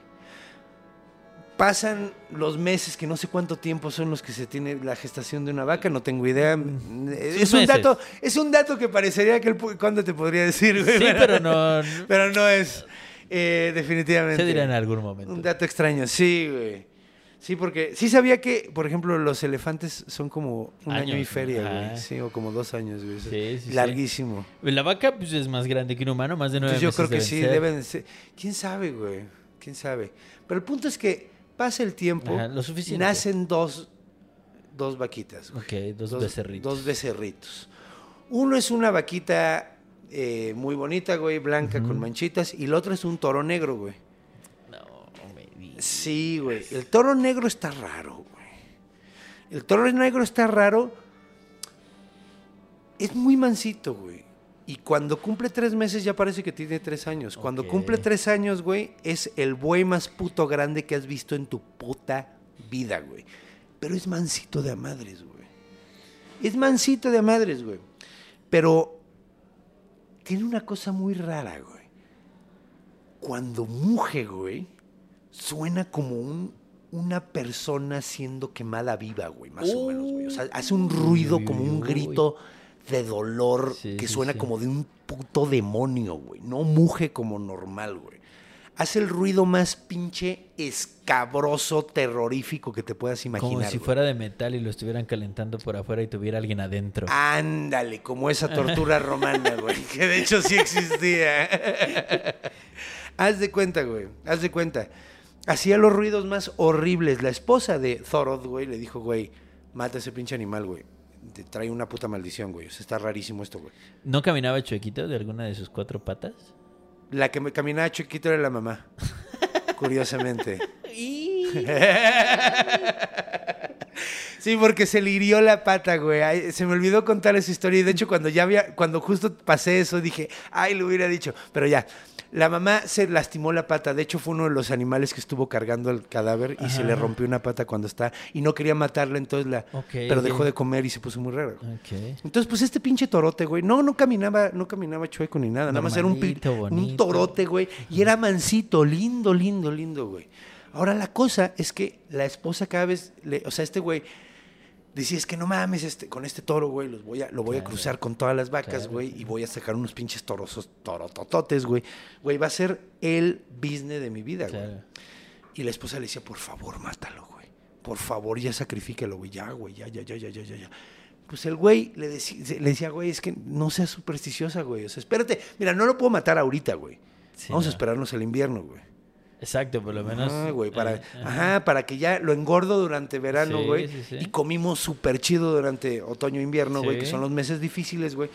Pasan los meses, que no sé cuánto tiempo son los que se tiene la gestación de una vaca, no tengo idea. Es un meses. dato, es un dato que parecería que el cuándo te podría decir, güey. Sí, pero no... (laughs) Pero no es, eh, definitivamente. Se dirá en algún momento. Un dato extraño, sí, güey. Sí, porque sí sabía que, por ejemplo, los elefantes son como un año y feria, güey. Sí, o como dos años, güey. Sí, sí, sí. Larguísimo. La vaca pues, es más grande que un humano, más de nueve Entonces yo creo que sí, ser. deben de ser. ¿Quién sabe, güey? ¿Quién sabe? Pero el punto es que pasa el tiempo, Ajá, lo suficiente. nacen dos, dos vaquitas, güey. Ok, dos becerritos. Dos becerritos. Uno es una vaquita eh, muy bonita, güey, blanca con manchitas, y el otro es un toro negro, güey. Sí, güey. El toro negro está raro, güey. El toro negro está raro. Es muy mansito, güey. Y cuando cumple tres meses ya parece que tiene tres años. Cuando cumple tres años, güey, es el buey más puto grande que has visto en tu puta vida, güey. Pero es mansito de a madres, güey. Es mansito de a madres, güey. Pero tiene una cosa muy rara, güey. Cuando muge, güey, suena como un, una persona siendo quemada viva, güey, más o menos, güey. O sea, hace un ruido Uy, como un uy. grito de dolor Sí, que sí, suena sí. como de un puto demonio, güey. No muge como normal, güey. Hace el ruido más pinche escabroso, terrorífico que te puedas imaginar. Como si güey. fuera de metal y lo estuvieran calentando por afuera y tuviera alguien adentro. Ándale, como esa (laughs) tortura romana, güey, que de hecho sí existía. (laughs) haz de cuenta, güey, haz de cuenta. Hacía los ruidos más horribles. La esposa de Thorodd, güey, le dijo, güey, mata a ese pinche animal, güey. Te trae una puta maldición, güey. O sea, está rarísimo esto, güey. ¿No caminaba chuequito de alguna de sus cuatro patas? La que me caminaba chiquito era la mamá. (laughs) Curiosamente. Sí, porque se le hirió la pata, güey. Ay, se me olvidó contar esa historia. Y de hecho, cuando ya había, cuando justo pasé eso, dije, ay, lo hubiera dicho. Pero ya, la mamá se lastimó la pata. De hecho, fue uno de los animales que estuvo cargando el cadáver y se le rompió una pata cuando está. Y no quería matarla, entonces la. Pero dejó de comer y se puso muy raro. Entonces, pues este pinche torote, güey, no, no caminaba, no caminaba chueco ni nada, nada más era un, un torote, güey, y era mansito, lindo, lindo, lindo, güey. Ahora la cosa es que la esposa cada vez, le, o sea, este güey decía, es que no mames, este, con este toro, güey, los voy a, lo voy a cruzar con todas las vacas, Claro, güey, y voy a sacar unos pinches torosos, torotototes, güey. Güey, va a ser el business de mi vida, güey. Y la esposa le decía, por favor, mátalo, güey. Por favor, ya sacrifícalo, güey. Ya, güey, ya, ya, ya, ya, ya, ya, ya. Pues el güey le, deci- le decía, güey, es que no seas supersticiosa, güey. O sea, espérate. Mira, no lo puedo matar ahorita, güey. Sí, Vamos a no. esperarnos al invierno, güey. Exacto, por lo menos. Güey, para, eh, ajá, para que ya lo engordo durante verano, Sí, güey. sí, sí. Y comimos súper chido durante otoño e invierno, güey, que son los meses difíciles, güey.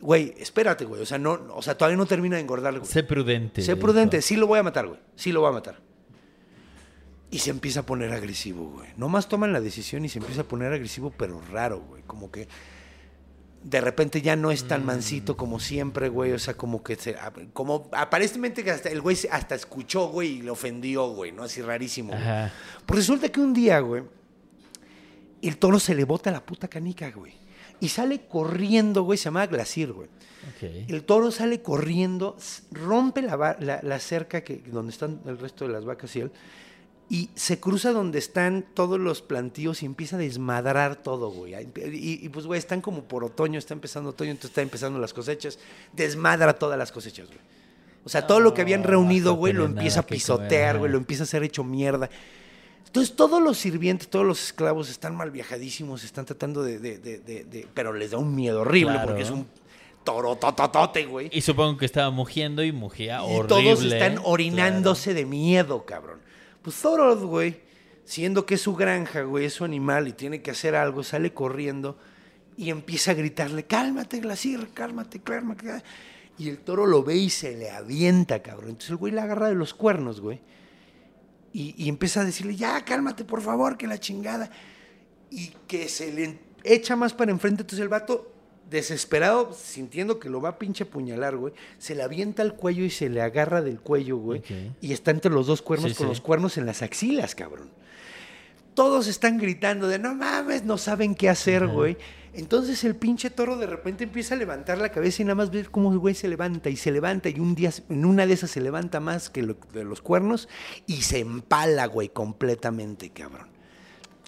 Güey, espérate, güey. O sea, no, o sea, todavía no termina de engordar, güey. Sé prudente. Sé prudente, sí lo voy a matar, güey. Sí lo voy a matar. Y se empieza a poner agresivo, güey. Nomás toman la decisión y se empieza a poner agresivo, pero raro, güey. Como que de repente ya no es tan mansito como siempre, güey. O sea, como que se. Como aparentemente que hasta el güey hasta escuchó, güey, y le ofendió, güey, ¿no? Así rarísimo. güey. Pues resulta que un día, güey, el toro se le bota la puta canica, güey. Y sale corriendo, güey. Se llama Glacier, güey. Ok. El toro sale corriendo, rompe la- la cerca que, donde están el resto de las vacas y él, y se cruza donde están todos los plantíos y empieza a desmadrar todo, güey. Y, y, pues, güey, están como por otoño, está empezando otoño, entonces está empezando las cosechas, desmadra todas las cosechas, güey. O sea, todo lo que habían reunido, no güey, lo empieza a pisotear, güey, lo empieza a hacer hecho mierda. Entonces todos los sirvientes, todos los esclavos están mal viajadísimos, están tratando de, de- de- pero les da un miedo horrible Claro. porque es un toro tototote, güey. Y supongo que estaba mugiendo y mugía Y horrible. todos están orinándose de miedo, cabrón. Pues Thorold, güey, siendo que es su granja, güey, es su animal y tiene que hacer algo, sale corriendo y empieza a gritarle, cálmate, Glacier, cálmate, cálmate. Y el toro lo ve y se le avienta, cabrón. Entonces el güey le agarra de los cuernos, güey. Y, y empieza a decirle, ya, cálmate, por favor, que la chingada. Y que se le echa más para enfrente. Entonces el vato, desesperado, sintiendo que lo va a pinche apuñalar, güey, se le avienta al cuello y se le agarra del cuello, güey. Y está entre los dos cuernos Sí, con sí. los cuernos en las axilas, cabrón. Todos están gritando de no mames, no saben qué hacer, güey. Entonces el pinche toro de repente empieza a levantar la cabeza y nada más ver cómo el güey se levanta y se levanta y un día en una de esas se levanta más que lo- de los cuernos y se empala, güey, completamente, cabrón.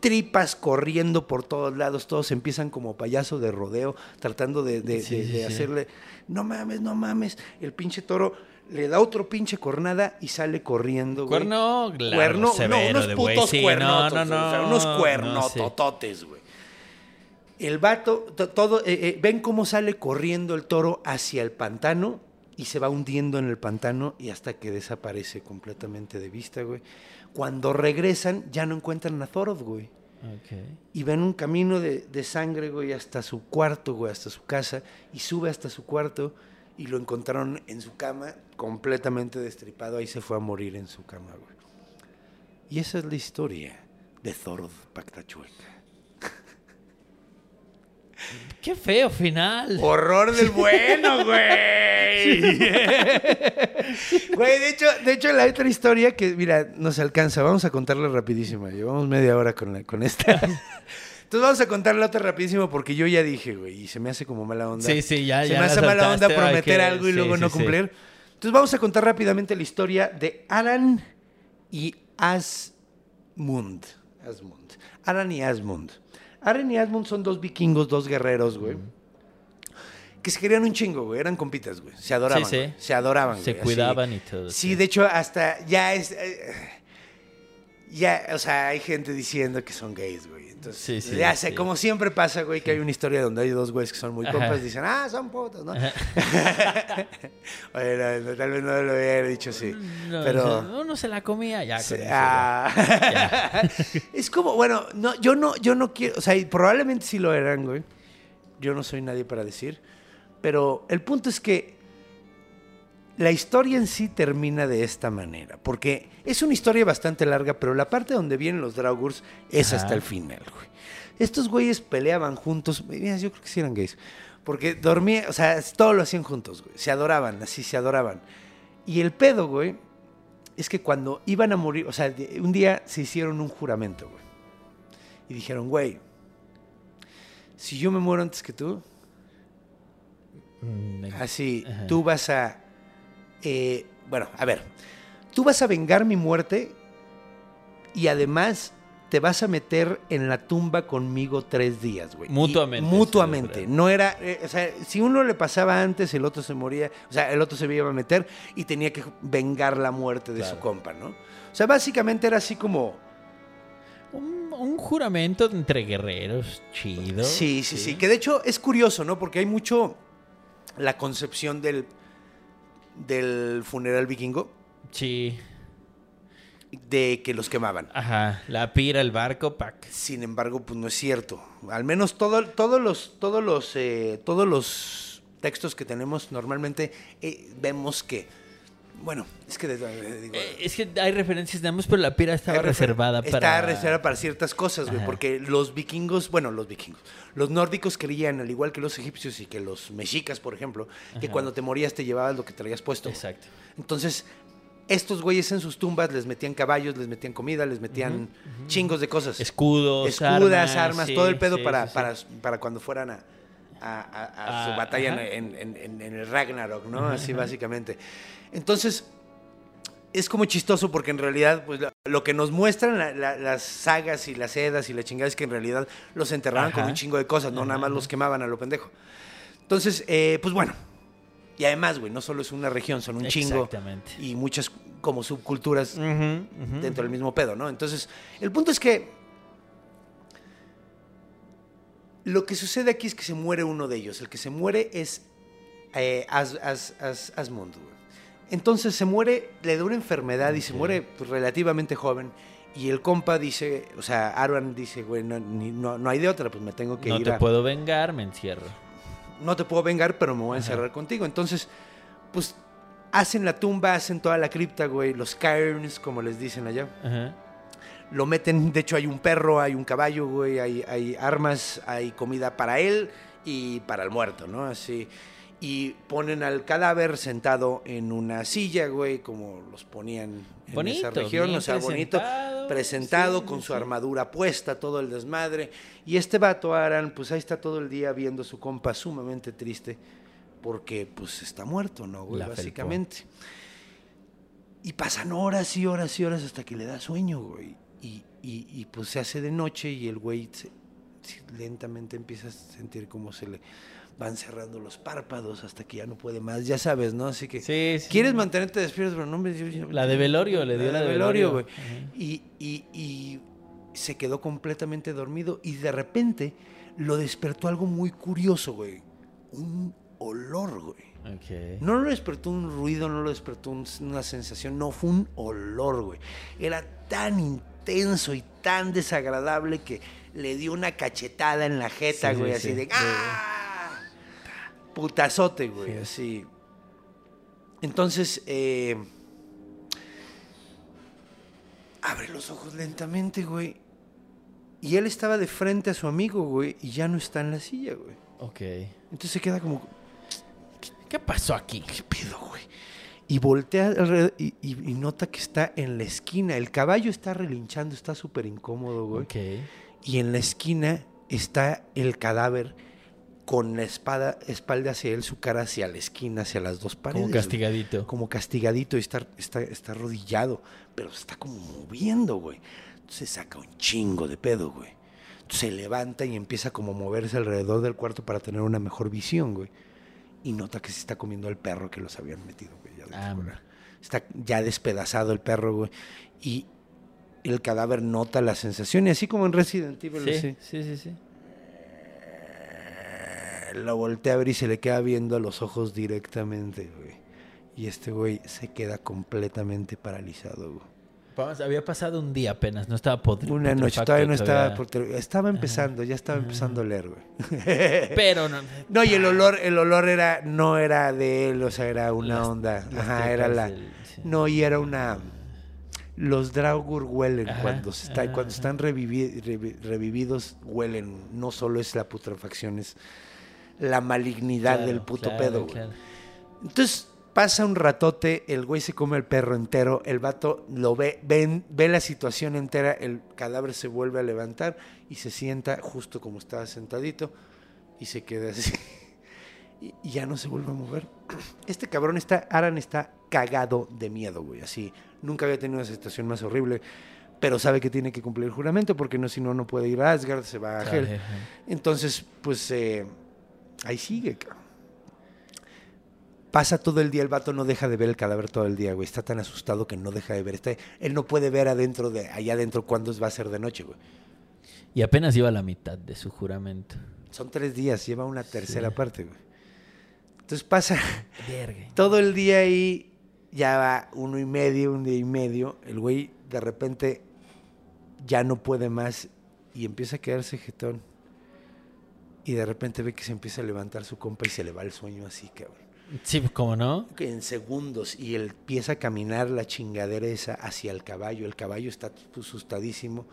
Tripas corriendo por todos lados, todos empiezan como payaso de rodeo, tratando de, de- Sí, de- sí, de sí. hacerle, no mames, no mames. El pinche toro le da otro pinche cornada y sale corriendo, güey. Cuerno, Cuerno, no, unos putos sí, cuernotos, no, no, o sea, no, unos no cuernotototes, güey. El vato, to- todo, eh, eh, ven cómo sale corriendo el toro hacia el pantano y se va hundiendo en el pantano y hasta que desaparece completamente de vista, güey. Cuando regresan, ya no encuentran a Thorod, güey. Y ven un camino de, de sangre, güey, hasta su cuarto, güey, hasta su casa. Y sube hasta su cuarto y lo encontraron en su cama, completamente destripado. Ahí se fue a morir en su cama, güey. Y esa es la historia de Thorod Pactachueca. Qué feo final. Horror del bueno, güey. (laughs) Güey, de hecho, de hecho, la otra historia que, mira, nos alcanza, vamos a contarla rapidísima. Llevamos media hora con, la- con esta. Entonces vamos a contarla otra rapidísimo porque yo ya dije, güey, y se me hace como mala onda. Sí, sí, ya- Se ya me la hace mala onda prometer que- algo y sí, luego no sí, sí. cumplir. Entonces vamos a contar rápidamente la historia de Aran y Asmund. Asmund. Aran y Asmund. Aran y Asmund son dos vikingos, dos guerreros, güey. Que se querían un chingo, güey. Eran compitas, güey. Se adoraban. Sí, sí. Se adoraban, Se güey, así. cuidaban y todo, Sí, sí. de hecho, hasta ya es. eh, ya, o sea, hay gente diciendo que son gays, güey. Entonces, Sí, sí, ya sé, sí. como siempre pasa, güey, que hay una historia donde hay dos güeyes que son muy compas, dicen, ah, son putos, ¿no? (laughs) no, tal vez no lo hubiera dicho así. No, pero. o sea, uno se la comía ya. Sí, con eso, ya. ah. (laughs) es como, bueno, no, yo no, yo no quiero, o sea, y probablemente sí lo eran, güey. Yo no soy nadie para decir. Pero el punto es que la historia en sí termina de esta manera. Porque es una historia bastante larga, pero la parte donde vienen los Draugurs es Ajá. hasta el final, güey. Estos güeyes peleaban juntos. Mira, yo creo que sí eran gays. Porque dormían, o sea, todo lo hacían juntos, güey. Se adoraban, así se adoraban. Y el pedo, güey, es que cuando iban a morir, o sea, un día se hicieron un juramento, güey. Y dijeron, güey, si yo me muero antes que tú, Mm, así, Ajá. tú vas a... eh, bueno, a ver, tú vas a vengar mi muerte y además te vas a meter en la tumba conmigo tres días, güey. Y- Mutuamente, Mutuamente. No era, eh, o sea, si uno le pasaba antes, el otro se moría, o sea, el otro se iba a meter y tenía que vengar la muerte de Claro. su compa, ¿no? O sea, básicamente era así como... Un, un juramento entre guerreros chido. Sí, sí, sí, Que de hecho es curioso, ¿no? Porque hay mucho la concepción del, del funeral vikingo Sí. de que los quemaban. Ajá. La pira, el barco, pack. Sin embargo, pues no es cierto. Al menos todo, todos los, todos los, eh, todos los textos que tenemos normalmente eh, vemos que, bueno, es que digo, Eh, es que hay referencias de ambos, pero la pira estaba reservada Está para. reservada para ciertas cosas, güey, porque los vikingos, bueno, los vikingos, los nórdicos creían, al igual que los egipcios y que los mexicas, por ejemplo, que cuando te morías te llevabas lo que traías puesto. Exacto. Entonces, estos güeyes en sus tumbas les metían caballos, les metían comida, les metían chingos de cosas. Escudos, Escudas, armas, sí, todo el pedo sí, para, sí. Para, para cuando fueran a, a- a- a su Ah, batalla en- en el Ragnarok, ¿no? Así básicamente. Entonces, es como chistoso porque en realidad, pues lo- que nos muestran la- la- las sagas y las edas y la chingada es que en realidad los enterraban con Ajá. un chingo de cosas, no nada más los quemaban a lo pendejo. Entonces, eh, pues bueno. Y además, güey, no solo es una región, son un chingo. Exactamente. Y muchas como subculturas dentro del mismo pedo, ¿no? Entonces, el punto es que lo que sucede aquí es que se muere uno de ellos. El que se muere es eh, As- As- As- Asmund. güey. Entonces se muere, le da una enfermedad y se muere pues, relativamente joven. Y el compa dice, o sea, Aruan dice, güey, no, ni- no- no hay de otra, pues me tengo que No ir te a... puedo vengar, me encierro. No te puedo vengar, pero me voy a encerrar contigo. Entonces, pues hacen la tumba, hacen toda la cripta, güey, los cairns, como les dicen allá. Ajá. Lo meten, de hecho hay un perro, hay un caballo, güey, hay, hay armas, hay comida para él y para el muerto, ¿no? Así. Y ponen al cadáver sentado en una silla, güey, como los ponían en Bonito, esa región, o sea, bonito, presentado, sí, con sí, su armadura puesta, todo el desmadre. Y este vato, Aran, pues ahí está todo el día viendo a su compa sumamente triste, porque pues está muerto, ¿no, güey? La. Básicamente. Y pasan horas y horas y horas hasta que le da sueño, güey. Y, y- y, pues se hace de noche y el güey se- lentamente empieza a sentir como se le van cerrando los párpados hasta que ya no puede más, ya sabes, ¿no? Así que Sí, sí. quieres mantenerte despierto, pero no me yo- yo- La de velorio, le dio la de velorio. güey. Y, y- y se quedó completamente dormido y de repente lo despertó algo muy curioso, güey. Un olor, güey. Ok. No lo despertó un ruido, no lo despertó un- una sensación, no, fue un olor, güey. Era tan intenso y tan desagradable que le dio una cachetada en la jeta, Sí, sí, güey, sí. así de ¡ah! Putazote, güey, Sí. así. Entonces, eh, abre los ojos lentamente, güey. Y él estaba de frente a su amigo, güey, y ya no está en la silla, güey. Ok. Entonces se queda como, ¿Qué pasó aquí? ¿Qué pedo, güey? Y voltea alrededor y, y- y nota que está en la esquina. El caballo está relinchando, está súper incómodo, güey. Ok. Y en la esquina está el cadáver con la espada, espalda hacia él, su cara hacia la esquina, hacia las dos paredes. Como güey. castigadito. Como castigadito y está, está, está arrodillado, pero se está como moviendo, güey. Entonces saca un chingo de pedo, güey. Entonces se levanta y empieza como a moverse alrededor del cuarto para tener una mejor visión, güey. Y nota que se está comiendo al perro que los habían metido, güey. ya Ah. Está ya despedazado el perro, güey. Y el cadáver nota la sensación. Y así como en Resident Evil, Sí, así, sí, sí, sí. Lo voltea a ver y se le queda viendo a los ojos directamente, güey. Y este güey se queda completamente paralizado, güey. Había pasado un día apenas, no estaba podrido. Una noche, todavía no estaba, ter- estaba empezando, ya estaba empezando a leer, güey. (laughs) Pero no. No, y el olor, el olor era, no era de él, o sea, era una Las- onda. las Ajá, era la. del- sí. No, y era una. Los Draugur huelen Ajá, cuando se está, cuando están revivi- revi- revividos, huelen. No solo es la putrefacción, es la malignidad Claro, del puto claro, pedo, claro. Entonces pasa un ratote, el güey se come el perro entero, el vato lo ve, ven- ve la situación entera, el cadáver se vuelve a levantar y se sienta justo como estaba sentadito y se queda así. (laughs) Y, y ya no se vuelve a mover. (clears throat) Este cabrón está, Aran está cagado de miedo, güey, así. Nunca había tenido una situación más horrible, pero sabe que tiene que cumplir el juramento porque no, si no, no puede ir a Asgard, se va a Hel. Entonces, pues eh, ahí sigue, cabrón. Pasa todo el día, el vato no deja de ver el cadáver todo el día, güey. Está tan asustado que no deja de ver. Está, él no puede ver adentro de, allá adentro cuándo va a ser de noche, güey. Y apenas iba a la mitad de su juramento. Son tres días, lleva una tercera parte, güey. Entonces pasa todo el día ahí, ya va uno y medio, un día y medio. El güey de repente ya no puede más y empieza a quedarse jetón. Y de repente ve que se empieza a levantar su compa y se le va el sueño así, cabrón. Sí, ¿cómo no? en segundos y él empieza a caminar la chingadera esa hacia el caballo. El caballo está asustadísimo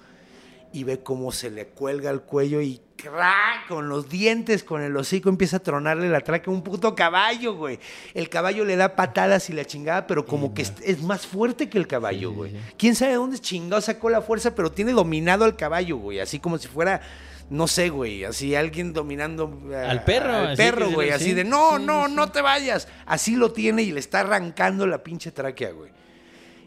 y ve cómo se le cuelga el cuello y ¡crac! con los dientes, con el hocico, empieza a tronarle la traca a un puto caballo, güey. El caballo le da patadas y la chingada, pero como que es, es más fuerte que el caballo, Sí, güey. sí. ¿Quién sabe de dónde chingado sacó la fuerza, pero tiene dominado al caballo, güey? Así como si fuera... No sé, güey, así alguien dominando a- Al perro, al perro, güey, sí, así de no, sí, no, sí. no te vayas. Así lo tiene y le está arrancando la pinche tráquea, güey.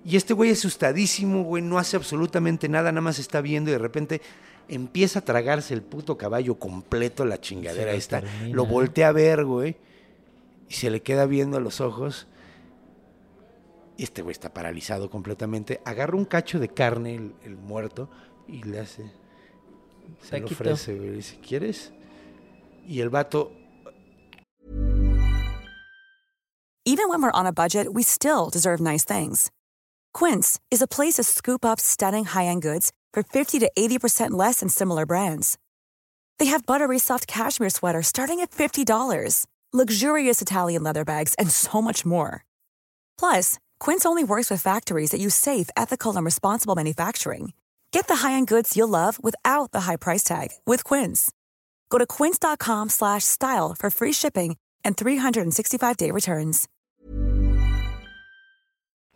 Y este güey asustadísimo, güey, no hace absolutamente nada, nada más está viendo y de repente empieza a tragarse el puto caballo completo, la chingadera esta. termina. Lo voltea a ver, güey, y se le queda viendo a los ojos. Y este güey está paralizado completamente. Agarra un cacho de carne, el, el muerto, y le hace. Se lo ofrece, güey. Le dice, ¿quieres? Y el vato Even when we're on a budget, we still deserve nice things. Quince is a place to scoop up stunning high-end goods for 50 to 80% less than similar brands. They have buttery soft cashmere sweaters starting at $50, luxurious Italian leather bags, and so much more. Plus, Quince only works with factories that use safe, ethical, and responsible manufacturing. Get the high-end goods you'll love without the high price tag with Quince. Go to quince.com slash style for free shipping and 365-day returns.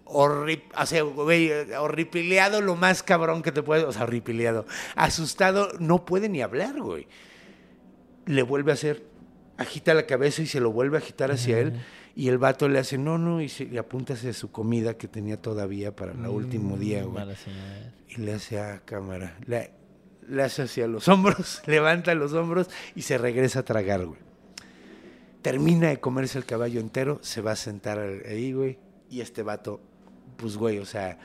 horri- o sea, güey, horripileado lo más cabrón que te puede, o sea, horripileado, asustado, no puede ni hablar, güey. Le vuelve a hacer, agita la cabeza y se lo vuelve a agitar hacia él, y el vato le hace, no, no, y, se, y apunta hacia su comida que tenía todavía para el último día, güey. Y le hace a cámara, le, le hace hacia los (laughs) hombros, levanta los hombros y se regresa a tragar, güey. termina de comerse el caballo entero, se va a sentar ahí, güey, y este vato, pues, güey, o sea,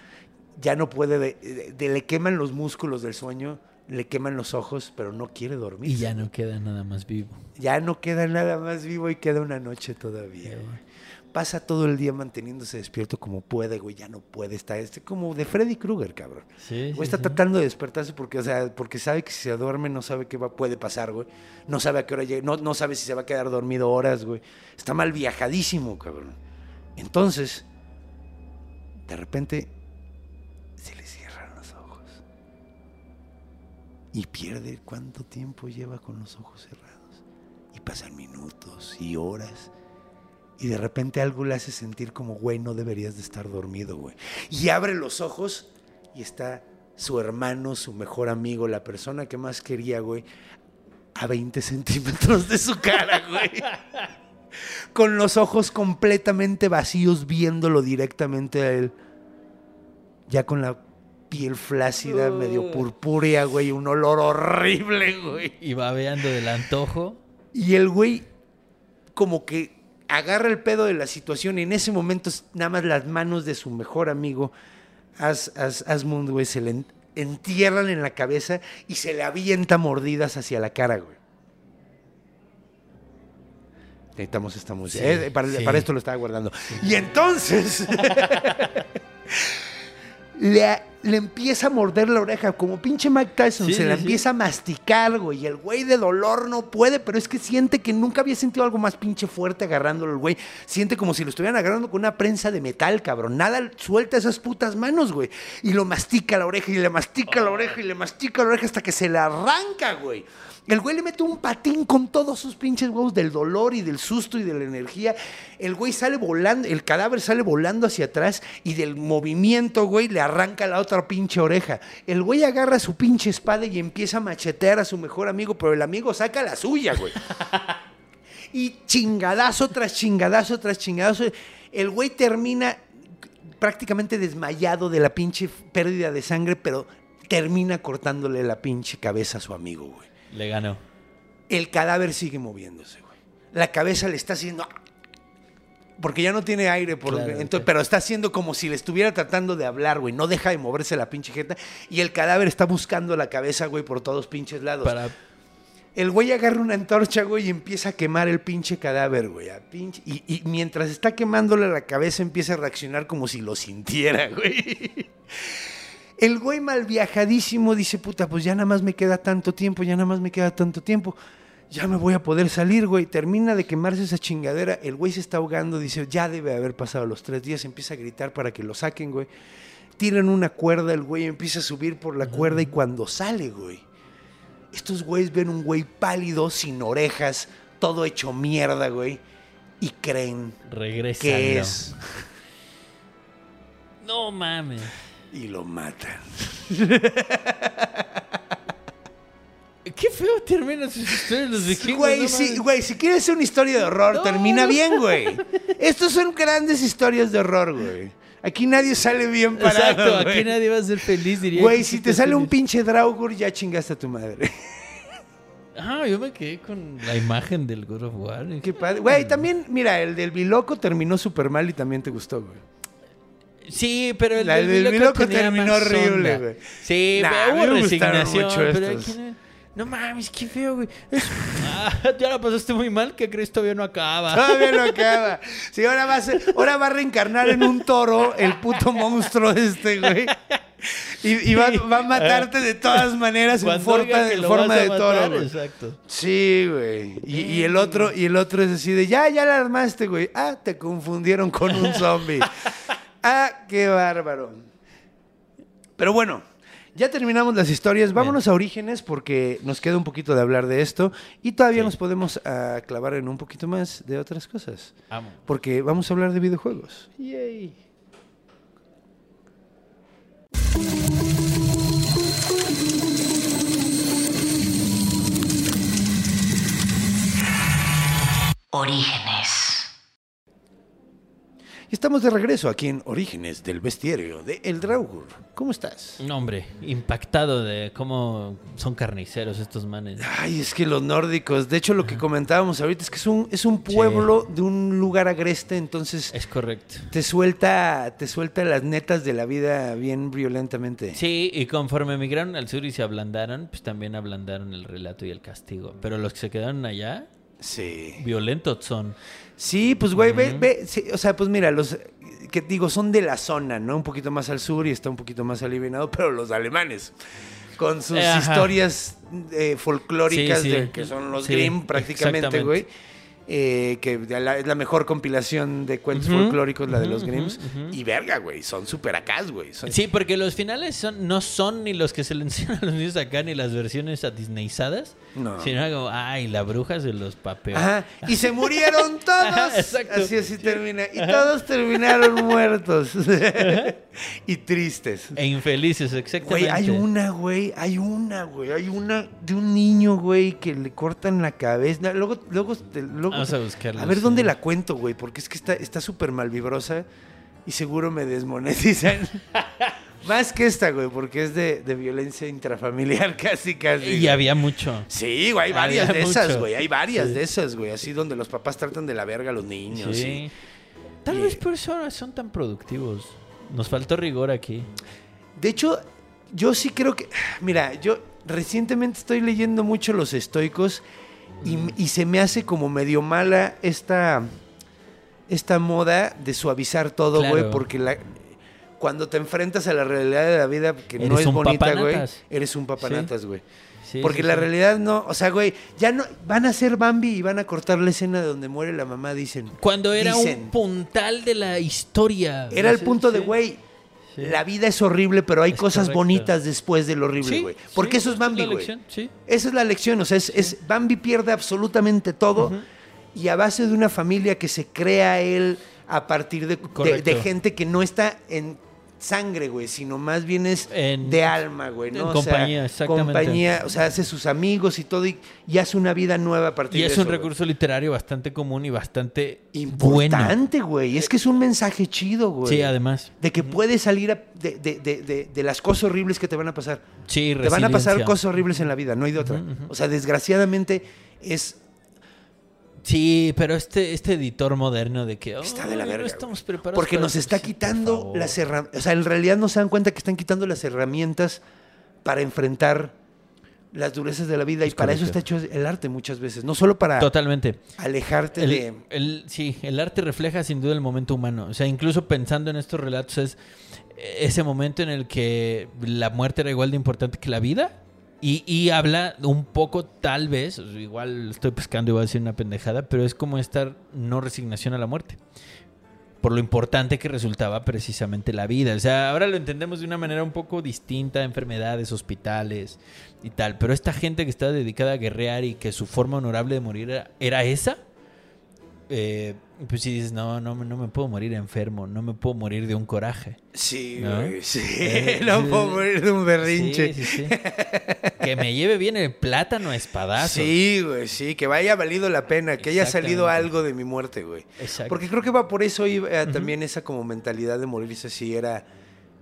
ya no puede, de- de- le queman los músculos del sueño, le queman los ojos, pero no quiere dormir. Y ya no queda nada más vivo. Ya no queda nada más vivo y queda una noche todavía, güey. Pasa todo el día manteniéndose despierto como puede, güey, ya no puede estar, este como de Freddy Krueger, cabrón. Sí, Güey, está tratando de despertarse porque, o sea, porque sabe que si se duerme no sabe qué va, puede pasar, güey. No sabe a qué hora llega, no, no sabe si se va a quedar dormido horas, güey. Está mal viajadísimo, cabrón. Entonces, de repente, Y pierde cuánto tiempo lleva con los ojos cerrados. Y pasan minutos y horas. Y de repente algo le hace sentir como, güey, no deberías de estar dormido, güey. Y abre los ojos y está su hermano, su mejor amigo, la persona que más quería, güey, a 20 (laughs) centímetros de su cara, güey. Con los ojos completamente vacíos, viéndolo directamente a él. Ya con la piel flácida, medio purpúrea, güey, un olor horrible, güey. Y babeando del antojo. Y el güey como que agarra el pedo de la situación y en ese momento nada más las manos de su mejor amigo, As, As- Asmund, güey, se le en- entierran en la cabeza y se le avienta mordidas hacia la cara, güey. Necesitamos esta música. Sí, Eh, para, sí. para esto lo estaba guardando. Y entonces (laughs) le, le empieza a morder la oreja, como pinche Mike Tyson, Sí, se la sí, empieza a masticar, güey. Y el güey de dolor no puede, pero es que siente que nunca había sentido algo más pinche fuerte agarrándolo el güey. Siente como si lo estuvieran agarrando con una prensa de metal, cabrón. Nada suelta esas putas manos, güey. Y lo mastica la oreja y le mastica la oreja y le mastica la oreja hasta que se le arranca, güey. El güey le mete un patín con todos sus pinches huevos del dolor y del susto y de la energía. El güey sale volando, el cadáver sale volando hacia atrás y del movimiento, güey, le arranca la otra pinche oreja. El güey agarra su pinche espada y empieza a machetear a su mejor amigo, pero el amigo saca la suya, güey. (laughs) Y chingadazo tras chingadazo tras chingadazo. El güey termina prácticamente desmayado de la pinche pérdida de sangre, pero termina cortándole la pinche cabeza a su amigo, güey. Le ganó. El cadáver sigue moviéndose, güey. La cabeza le está haciendo... Porque ya no tiene aire, por, Claro, entonces- claro. pero está haciendo como si le estuviera tratando de hablar, güey. No deja de moverse la pinche jeta. Y el cadáver está buscando la cabeza, güey, por todos pinches lados. Para El güey agarra una antorcha, güey, y empieza a quemar el pinche cadáver, güey. a pinche- y, y mientras está quemándole la cabeza, empieza a reaccionar como si lo sintiera, (laughs) güey. El güey mal viajadísimo dice, puta, pues ya nada más me queda tanto tiempo, ya nada más me queda tanto tiempo. Ya me voy a poder salir, güey. Termina de quemarse esa chingadera. El güey se está ahogando, dice, ya debe haber pasado los tres días. Empieza a gritar para que lo saquen, güey. Tiran una cuerda, el güey empieza a subir por la cuerda y cuando sale, güey, estos güeyes ven un güey pálido, sin orejas, todo hecho mierda, güey. Y creen regresa. que es. (laughs) No mames. Y lo matan. (laughs) Qué feo terminan sus historias los vikingos. Güey, no mames. güey, si quieres una historia de horror, No. termina bien, güey. Estos son grandes historias de horror, güey. Aquí nadie sale bien parado, Exacto, aquí nadie va a ser feliz, diría. Güey, si te sale un pinche Draugur, ya chingaste a tu madre. (laughs) Ah, yo me quedé con la imagen del God of War. Qué padre. Güey, también, mira, el del Biloco terminó súper mal y también te gustó, güey. Sí, pero el La del del tenía terminó horrible, güey. Sí, Nah, hubo resignación. mucho pero estos. aquí no, no mames, qué feo, güey. (laughs) Ah, ya la pasaste muy mal, que crees todavía no acaba. Todavía no (laughs) acaba. Sí, ahora va a, ser- ahora va a reencarnar en un toro el puto monstruo este, güey. Y, y va, va a matarte de todas maneras en forma, en de toro, güey. Exacto. Sí, güey. Y, y el otro, y el otro es así de, ya, ya la armaste, güey. Ah, te confundieron con un (laughs) zombie. Ah, qué bárbaro. Pero bueno, ya terminamos las historias. Vámonos a orígenes porque nos queda un poquito de hablar de esto y todavía Sí. nos podemos ah, clavar en un poquito más de otras cosas. Amo. Porque vamos a hablar de videojuegos. Yay. Orígenes. Estamos de regreso aquí en Orígenes del Bestiario de El Draugur. ¿Cómo estás? No, hombre, impactado de cómo son carniceros estos manes. Ay, es que los nórdicos, de hecho lo que comentábamos ahorita es que es un, es un pueblo de un lugar agreste, entonces Es correcto. te suelta, te suelta las netas de la vida bien violentamente. Sí, y conforme emigraron al sur y se ablandaron, pues también ablandaron el relato y el castigo. Pero los que se quedaron allá, Sí. violentos son. Sí, pues güey, ve, ve, sí, o sea, pues mira, los que digo son de la zona, ¿no? Un poquito más al sur y está un poquito más aliviado, pero los alemanes con sus ajá. historias eh, folclóricas Sí, sí. de- que son los Grimm prácticamente, güey. Eh, que la- es la mejor compilación de cuentos folclóricos, la de los Grimms. Y verga, güey, son súper acá, güey. son- Sí, porque los finales son, no son ni los que se le enseñan a los niños acá, ni las versiones a Disneyizadas, No. sino como, ay, la bruja se los papeó. Ajá, y se murieron (laughs) todos. Ajá. Así, así termina. Y todos terminaron (laughs) muertos. y tristes. E infelices, exactamente. Güey, hay una, güey, hay una, güey, hay una de un niño, güey, que le cortan la cabeza. Luego, luego, luego- Vamos a buscarla, A ver sí. dónde la cuento, güey, porque es que está está súper malvibrosa y seguro me desmonetizan. (laughs) Más que esta, güey, porque es de, de violencia intrafamiliar (laughs) casi, casi. Y güey. había mucho. Sí, güey, hay varias Había de esas, güey, hay varias Sí. de esas, güey, así donde los papás tratan de la verga a los niños. Sí. sí. Tal Y- vez por eso ahora son tan productivos. Nos faltó rigor aquí. De hecho, yo sí creo que. Mira, yo recientemente estoy leyendo mucho los estoicos y, y se me hace como medio mala esta. Esta moda de suavizar todo, güey, Claro. porque la, cuando te enfrentas a la realidad de la vida, que no es bonita, güey, eres un papanatas, güey. Sí, Porque sí, la realidad no, o sea, güey, ya no, van a ser Bambi y van a cortar la escena de donde muere la mamá, dicen. Cuando era Dicen. un puntal de la historia. Era el punto de, güey, Sí. la vida es horrible, pero hay Es cosas correcto. bonitas después de lo horrible, güey. sí, Porque eso es Bambi, güey. Esa es la lección, o sea, es, es- Bambi pierde absolutamente todo y a base de una familia que se crea él a partir de, de, Correcto. de gente que no está en sangre, güey, sino más bien es En- de alma, güey, en ¿no? O sea, compañía, exactamente. compañía, o sea, hace sus amigos y todo y, y hace una vida nueva a partir Y de es eso, un güey. recurso literario bastante común y bastante bueno. importante, güey. Es que es un mensaje chido, güey. Sí, además. De que puedes salir a- de, de- de- de- las cosas horribles que te van a pasar. Sí, Te van a pasar cosas horribles en la vida, no hay de otra. O sea, desgraciadamente es... Sí, pero este, este editor moderno de que Está de la "Ay, verga, No estamos preparados Porque nos esto". está Sí, quitando las herramientas. O sea, en realidad no se dan cuenta que están quitando las herramientas para enfrentar las durezas de la vida. y para eso está hecho el arte muchas veces. No solo para Totalmente. alejarte El, de... el- sí, el arte refleja sin duda el momento humano. O sea, incluso pensando en estos relatos es ese momento en el que la muerte era igual de importante que la vida. Y, habla un poco, tal vez, igual estoy pescando y voy a decir una pendejada, pero es como esta no resignación a la muerte. Por lo importante que resultaba precisamente la vida. O sea, ahora lo entendemos de una manera un poco distinta, enfermedades, hospitales y tal. Pero esta gente que está dedicada a guerrear y que su forma honorable de morir era, era esa, eh, pues si dices, no, no, me- no me puedo morir enfermo, no me puedo morir de un coraje. Sí, ¿No? güey, sí. Eh, (laughs) no sí. puedo morir de un berrinche. Sí, sí, sí. que me lleve bien el plátano a espadazo. Sí, güey, sí, que vaya valido la pena, que haya salido algo de mi muerte, güey. Exacto. Porque creo que va por eso iba, eh, también esa como mentalidad de morirse así, era,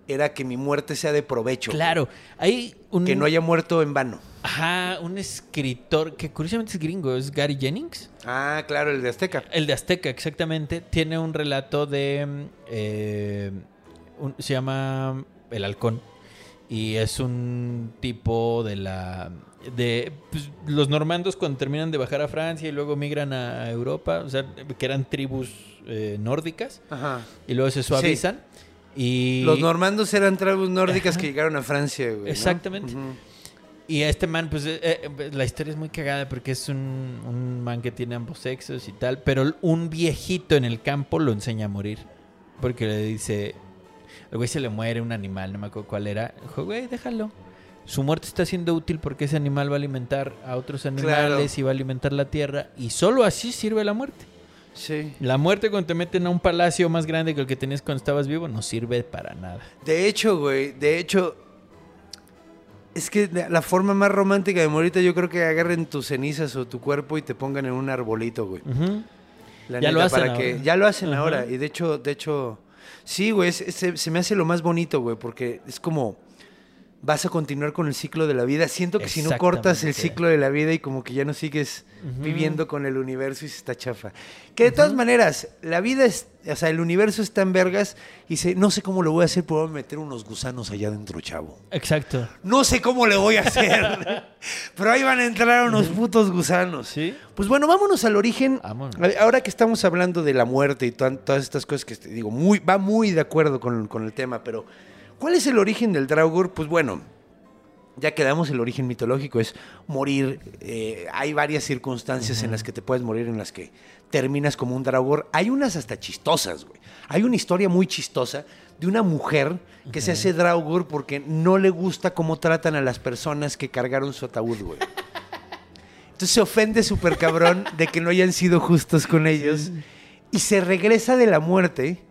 era que mi muerte sea de provecho. güey. Claro, hay un... Que no haya muerto en vano. Ajá, un escritor que curiosamente es gringo, es Gary Jennings. Ah, claro, el de Azteca. El de Azteca, exactamente. Tiene un relato de... eh, un- se llama El Halcón. Y es un tipo de la... De pues, los normandos cuando terminan de bajar a Francia y luego migran a Europa, o sea, que eran tribus eh, nórdicas, Ajá. y luego se suavizan. Y Los normandos eran tribus nórdicas Ajá. que llegaron a Francia, güey. ¿no? Exactamente. Y este man, pues eh, eh, la historia es muy cagada porque es un, un man que tiene ambos sexos y tal, pero un viejito en el campo lo enseña a morir. Porque le dice, el güey se le muere un animal, no me acuerdo cuál era. Dijo, güey, déjalo. Su muerte está siendo útil porque ese animal va a alimentar a otros animales y va a alimentar la tierra. Y solo así sirve la muerte. Sí. La muerte cuando te meten a un palacio más grande que el que tenías cuando estabas vivo no sirve para nada. De hecho, güey, de hecho, es que la forma más romántica de morirte yo creo que agarren tus cenizas o tu cuerpo y te pongan en un arbolito, güey. La Ya neta, lo hacen para que ya lo hacen ahora. Y de hecho, de hecho sí, güey, es- es- se me hace lo más bonito, güey, porque es como vas a continuar con el ciclo de la vida. Siento que si no cortas el ciclo de la vida y como que ya no sigues viviendo con el universo y se está chafa. Que de todas maneras, la vida es, o sea, el universo está en vergas y se, no sé cómo lo voy a hacer, pero voy a meter unos gusanos allá dentro, chavo. Exacto. No sé cómo le voy a hacer. (laughs) pero ahí van a entrar unos putos gusanos. Sí. Pues bueno, vámonos al origen. Vámonos. Ahora que estamos hablando de la muerte y todas estas cosas que te digo, muy, va muy de acuerdo con, con el tema, pero ¿cuál es el origen del Draugr? Pues bueno, ya quedamos, el origen mitológico es morir. eh, hay varias circunstancias en las que te puedes morir, en las que terminas como un Draugr. Hay unas hasta chistosas, güey. Hay una historia muy chistosa de una mujer que se hace Draugr porque no le gusta cómo tratan a las personas que cargaron su ataúd, güey. Entonces se ofende súper cabrón de que no hayan sido justos con ellos. Y se regresa de la muerte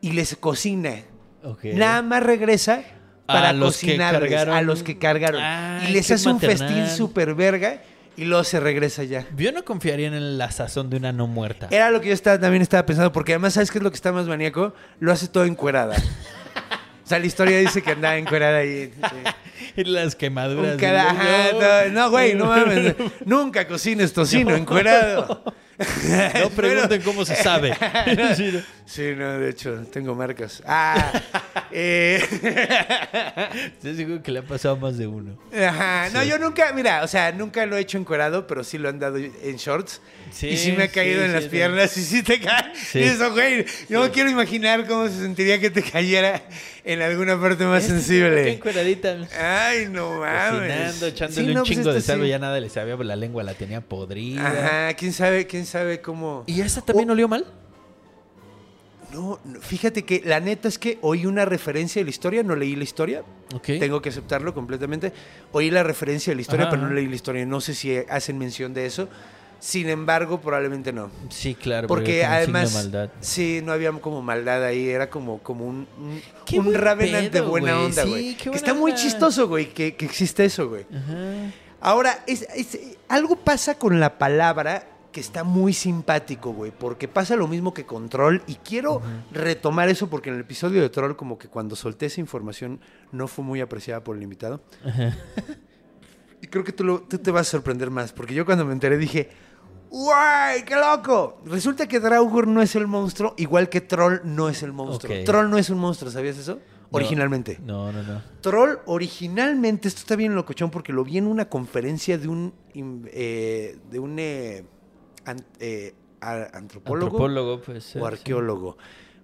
y les cocina. Nada más regresa para A los que cocinarles cargaron- a los que cargaron. Ay, y les hace un festín súper verga y luego se regresa ya. Yo no confiaría en la sazón de una no muerta. Era lo que yo estaba, también estaba pensando, porque además, ¿sabes qué es lo que está más maníaco? Lo hace todo encuerada. o sea, la historia dice que andaba encuerada ahí. (laughs) Y las quemaduras. Cada- ajá, no, no, güey, no (laughs) mames. Nunca cocines tocino encuerado. No pregunten cómo se sabe. (laughs) Sí, no. No, de hecho, tengo marcas. Ah, (laughs) eh, Estoy seguro que le ha pasado a más de uno. ajá. No, yo nunca, mira, o sea, nunca lo he hecho encuerado, pero sí lo han dado en shorts. Sí, y sí me ha caído sí, en sí, las sí. piernas y sí te cae. Sí. Y eso, güey, yo me quiero imaginar cómo se sentiría que te cayera en alguna parte más Qué sensible. encueradita. Ay, no mames. Cocinando, echándole Sí, no, un pues chingo de este salvo, sí. ya nada le sabía, la lengua la tenía podrida. Ajá, quién sabe, quién sabe cómo. ¿Y esa también Oh. olió mal? No, no, fíjate que la neta es que oí una referencia de la historia, no leí la historia. Ok. Tengo que aceptarlo completamente. Oí la referencia de la historia, Ajá, pero no leí la historia. No sé si hacen mención de eso. Sin embargo, probablemente no. Sí, claro. Porque de además, maldad. sí, no había como maldad ahí. Era como, como un, un, un buen Ravenant de buena onda, Sí, güey. qué que está muy chistoso, güey, que, que existe eso, güey. Ahora, es, es- algo pasa con la palabra que está muy simpático, güey, porque pasa lo mismo que con Troll y quiero retomar eso porque en el episodio de Troll como que cuando solté esa información no fue muy apreciada por el invitado. y creo que tú, lo- tú te vas a sorprender más, porque yo cuando me enteré dije, ¡guay, qué loco! Resulta que Draugr no es el monstruo, igual que Troll no es el monstruo. Troll no es un monstruo, ¿sabías eso? Originalmente. No, no, no. Troll originalmente, esto está bien locochón porque lo vi en una conferencia de un, eh, de un eh, an- eh, a- antropólogo, Antropólogo, pues. o arqueólogo.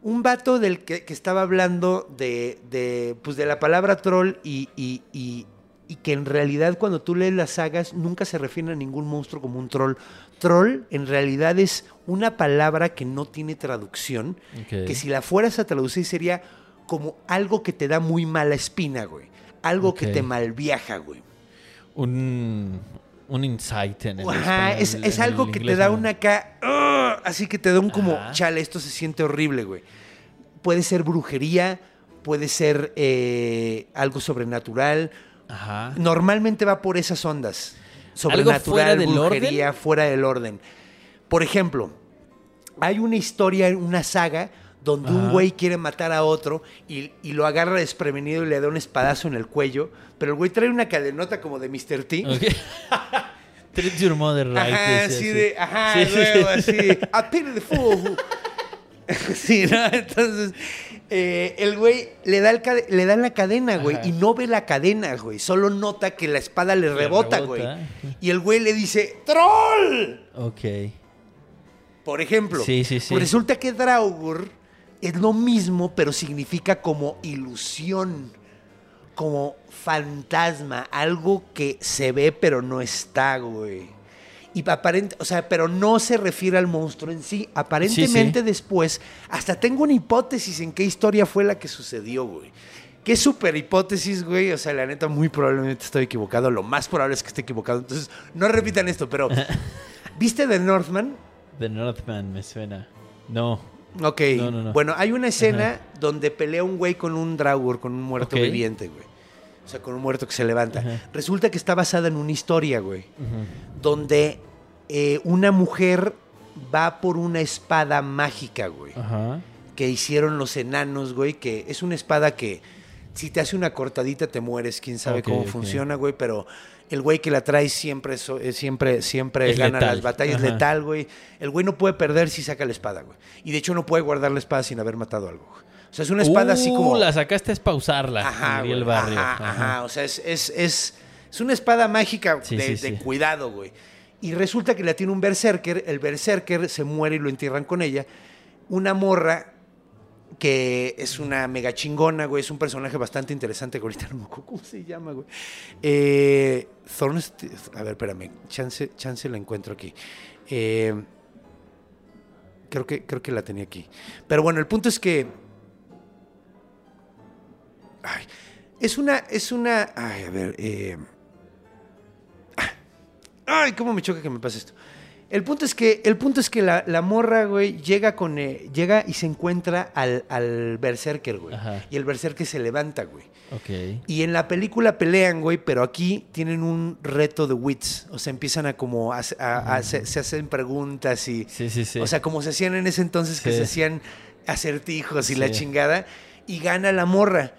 Un vato del que, que estaba hablando de, de, pues de la palabra troll y, y- y- y que en realidad cuando tú lees las sagas nunca se refiere a ningún monstruo como un troll. Troll en realidad es una palabra que no tiene traducción, que si la fueras a traducir sería como algo que te da muy mala espina, güey. Algo que te malviaja, güey. Un, un insight en el Ajá, español, es, en es el algo que te da ¿no? una acá, ¡ah! así que te da un como, Ajá. chale, esto se siente horrible, güey. Puede ser brujería, puede ser eh, algo sobrenatural. Ajá. Normalmente va por esas ondas. fuera Sobrenatural, del brujería, orden? fuera del orden. Por ejemplo, hay una historia, una saga, donde un güey quiere matar a otro y, y lo agarra desprevenido y le da un espadazo en el cuello, pero el güey trae una cadenota como de Mr. T. Ok. (laughs) Treat your mother right. Ajá, así así. de, ajá, Sí, luego sí. así, I pity the fool. (laughs) sí, ¿no? Entonces, eh, el güey le da, el le da la cadena, güey, Ajá. y no ve la cadena, güey, solo nota que la espada le rebota, güey. Y el güey le dice, ¡Troll! Ok. Por ejemplo, Sí, sí, sí. resulta que Draugr es lo mismo, pero significa como ilusión, como fantasma, algo que se ve pero no está, güey. Y aparente, o sea, pero no se refiere al monstruo en sí. Aparentemente después, hasta tengo una hipótesis en qué historia fue la que sucedió, güey. Qué super hipótesis, güey. O sea, la neta, muy probablemente estoy equivocado. Lo más probable es que esté equivocado. Entonces, no repitan esto, pero. (laughs) ¿Viste The Northman? The Northman me suena. No. Ok. No, no, no. Bueno, hay una escena donde pelea un güey con un Draugr, con un muerto viviente, güey. O sea, con un muerto que se levanta. Resulta que está basada en una historia, güey. Donde eh, una mujer va por una espada mágica, güey. Ajá. Que hicieron los enanos, güey. Que es una espada que si te hace una cortadita te mueres. Quién sabe cómo funciona, güey. Pero el güey que la trae siempre, eh, siempre, siempre Es gana letal. las batallas. Ajá. Letal, güey. El güey no puede perder si saca la espada, güey. Y de hecho no puede guardar la espada sin haber matado algo. güey. O sea, es una espada así Uh, como... La sacaste es pausarla. Ajá, el barrio. Ajá, ajá. O sea, es, es, es, es una espada mágica Sí, de, sí, de sí. cuidado, güey. Y resulta que la tiene un berserker. El berserker se muere y lo entierran con ella. Una morra que es una mega chingona, güey. Es un personaje bastante interesante que ahorita no me acuerdo cómo se llama, güey. Eh, Thornst- a ver, espérame. Chance, chance la encuentro aquí. Eh, creo, que, creo que la tenía aquí. Pero bueno, el punto es que Ay, es una, es una, ay, a ver, eh, ay, cómo me choca que me pase esto. El punto es que, el punto es que la, la morra, güey, llega con, eh, llega y se encuentra al, al berserker, güey. Ajá. Y el berserker se levanta, güey. Ok. Y en la película pelean, güey, pero aquí tienen un reto de wits. O sea, empiezan a como, a- a- a- se, se hacen preguntas y, Sí, sí, sí. o sea, como se hacían en ese entonces que se hacían acertijos y la chingada. Y gana la morra.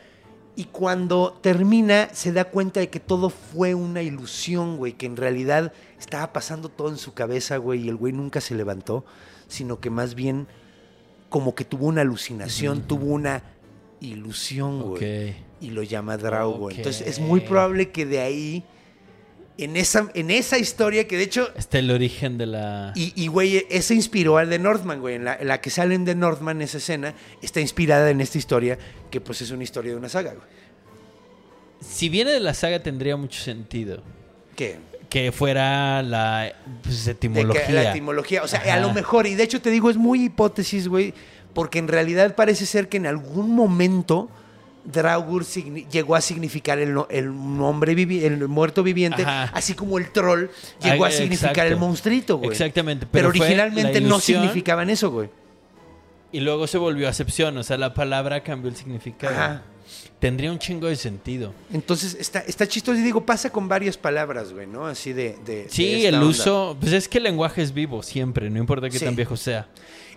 Y cuando termina, se da cuenta de que todo fue una ilusión, güey. Que en realidad estaba pasando todo en su cabeza, güey. Y el güey nunca se levantó. Sino que más bien, como que tuvo una alucinación, tuvo una ilusión, güey. Y lo llama Drago. Entonces es muy probable que de ahí, en esa, en esa historia, que de hecho Está el origen de la. y, y, güey, eso inspiró al de Northman, güey. En la, en la que salen de Northman, esa escena, está inspirada en esta historia, que pues es una historia de una saga, güey. Si viene de la saga, tendría mucho sentido. ¿Qué? Que fuera la pues, De etimología. que la etimología. O sea, a lo mejor, y de hecho te digo, es muy hipótesis, güey, porque en realidad parece ser que en algún momento Draugur llegó a significar el, no- el nombre vivi- el muerto viviente, Ajá. así como el troll llegó a significar exacto. el monstruito, güey. Exactamente, Pero, pero originalmente no significaban eso, güey. Y luego se volvió acepción. O sea, la palabra cambió el significado. Ajá. Tendría un chingo de sentido. Entonces está, está chistoso y digo, pasa con varias palabras, güey, ¿no? Así de... Sí, el onda. uso. Pues es que el lenguaje es vivo siempre, no importa qué Sí. tan viejo sea.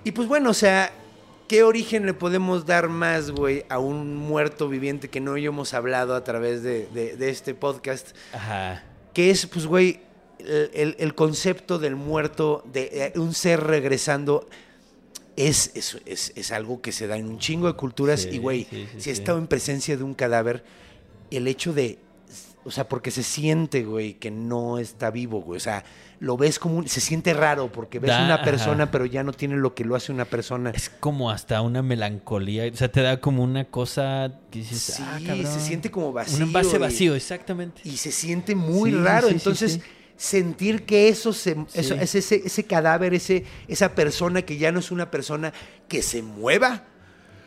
Y pues bueno, o sea, ¿qué origen le podemos dar más, güey, a un muerto viviente que no hemos hablado a través de, de- de este podcast? Ajá. Que es, pues, güey, el, el- el concepto del muerto, de eh, un ser regresando, es, es, es- es algo que se da en un chingo de culturas. Sí, y, güey, sí, sí, si he estado en presencia de un cadáver, el hecho de... O sea, porque se siente, güey, que no está vivo, güey. O sea, lo ves como un... Se siente raro porque ves Da- una persona, ajá. pero ya no tiene lo que lo hace una persona. Es como hasta una melancolía. O sea, te da como una cosa que dices, Sí, ah, cabrón. se siente como vacío. Un envase y- vacío, exactamente. Y, se siente muy Sí, raro. sí, Entonces, sentir que eso, se, eso ese, ese cadáver, ese, esa persona que ya no es una persona que se mueva.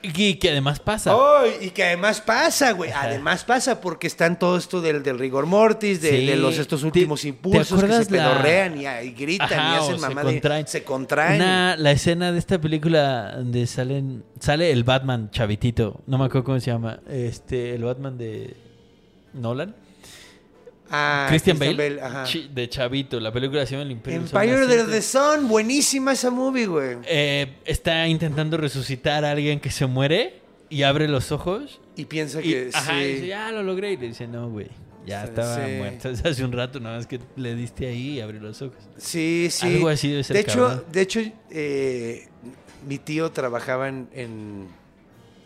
Y que además pasa. ¡Ay! y que además pasa, güey. Además pasa porque están todo esto del, del rigor mortis, de, Sí. de los estos ¿Te- últimos te impulsos que se la- pedorrean y, y gritan Ajá, y hacen se mamada. y contraen. Se contraen. Una- la escena de esta película donde salen sale el Batman chavitito, no me acuerdo cómo se llama, este el Batman de Nolan, Ah, Christian, Bale, ajá. de chavito, la película se llama El Imperio Empire of the Sun, buenísima esa movie, güey. Eh, está intentando resucitar a alguien que se muere y abre los ojos Y piensa y, que ajá, sí. y dice, ya lo logré y le dice, no, güey, ya Sí, estaba sí. muerto desde hace un rato, nada más que le diste ahí y abrió los ojos. Sí, sí. Algo así debe ser De hecho, cabrón. de hecho eh, mi tío trabajaba en, en,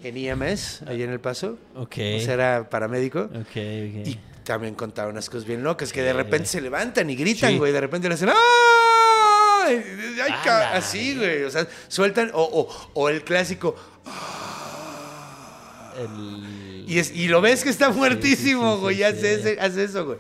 en IMS, ahí en El Paso. Ok. O sea, era paramédico. ok, ok. Y también contaba unas cosas bien locas, que de repente se levantan y gritan, Sí. güey. De repente le hacen ¡Ay! Ay, A ca- la Así, güey. O sea, sueltan. O, o, o el clásico. El- Y, es, y lo ves que está muertísimo, sí, sí, güey. y hace, ese- hace eso, güey.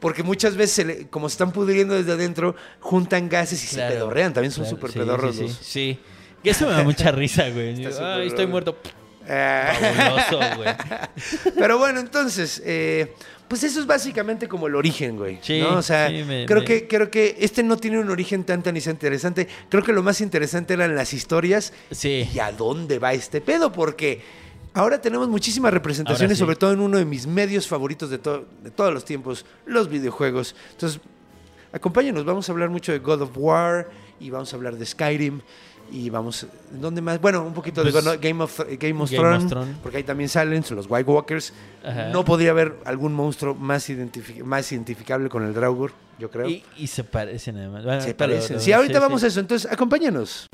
Porque muchas veces, se le- como se están pudriendo desde adentro, juntan gases y Claro, se pedorrean. También son claro, súper sí, pedorros sí, sí, sí. Que eso me da mucha risa, güey. (laughs) Ay, estoy muerto. Fabuloso, güey. (laughs) Pero bueno, entonces, eh, pues eso es básicamente como el origen, güey. Sí, ¿no? O sea, sí, me- creo, me- Que, creo que este no tiene un origen tan tan interesante. Creo que lo más interesante eran las historias Sí. y a dónde va este pedo, porque ahora tenemos muchísimas representaciones, sí. sobre todo en uno de mis medios favoritos de, to- de todos los tiempos, los videojuegos. Entonces, acompáñenos, vamos a hablar mucho de God of War y vamos a hablar de Skyrim. Y vamos, ¿dónde más? Bueno, un poquito Pues, de ¿no? Game of, Game of Game of porque ahí también salen los White Walkers. Ajá. No podría haber algún monstruo más, identifi- más identificable con el Draugr, yo creo. Y, y se parecen además. Bueno, Se pero- parecen. Sí, ahorita sí, vamos sí. a eso, entonces acompáñanos.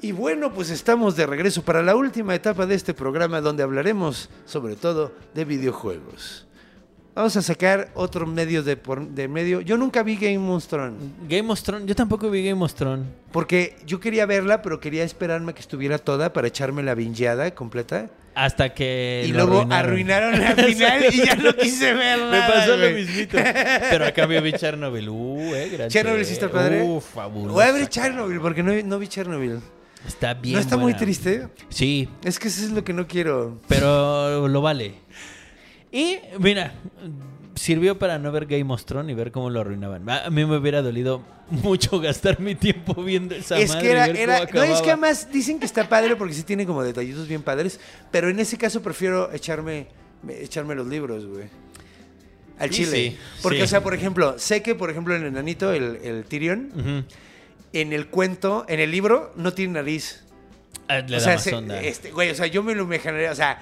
Y bueno, pues estamos de regreso para la última etapa de este programa donde hablaremos sobre todo de videojuegos. Vamos a sacar otro medio de, por- de medio. Yo nunca vi Game of Thrones Game of Thrones. Yo tampoco vi Game of Thrones. porque yo quería verla, pero quería esperarme que estuviera toda para echarme la vingeada completa. Hasta que. y luego arruinaron, la (laughs) final y ya no quise verla. (laughs) Me pasó lo mismito. Pero a cambio vi Chernobyl. Uh, eh, gran Chernobyl sí está padre. Uh, fabuloso. Voy a ver Chernobyl porque no, no vi Chernobyl. Está bien. ¿No está muy triste? Sí, Es que eso es lo que no quiero. pero lo vale. Y mira, sirvió para no ver Game of Thrones y ver cómo lo arruinaban. A a mí me hubiera dolido mucho (laughs) gastar mi tiempo viendo esa Es madre que era, y ver era- cómo no, es que además dicen que está padre porque sí tiene como detallitos bien padres, pero en ese caso prefiero echarme, me- echarme los libros, güey. Al Sí, chile. sí, porque, sí. o sea, por ejemplo, sé que, por ejemplo, el enanito, el, el Tyrion. En el cuento, en el libro, no tiene nariz. Ah, le o da sea, más se- onda. este, güey, o sea, yo me lo imaginaría, o sea,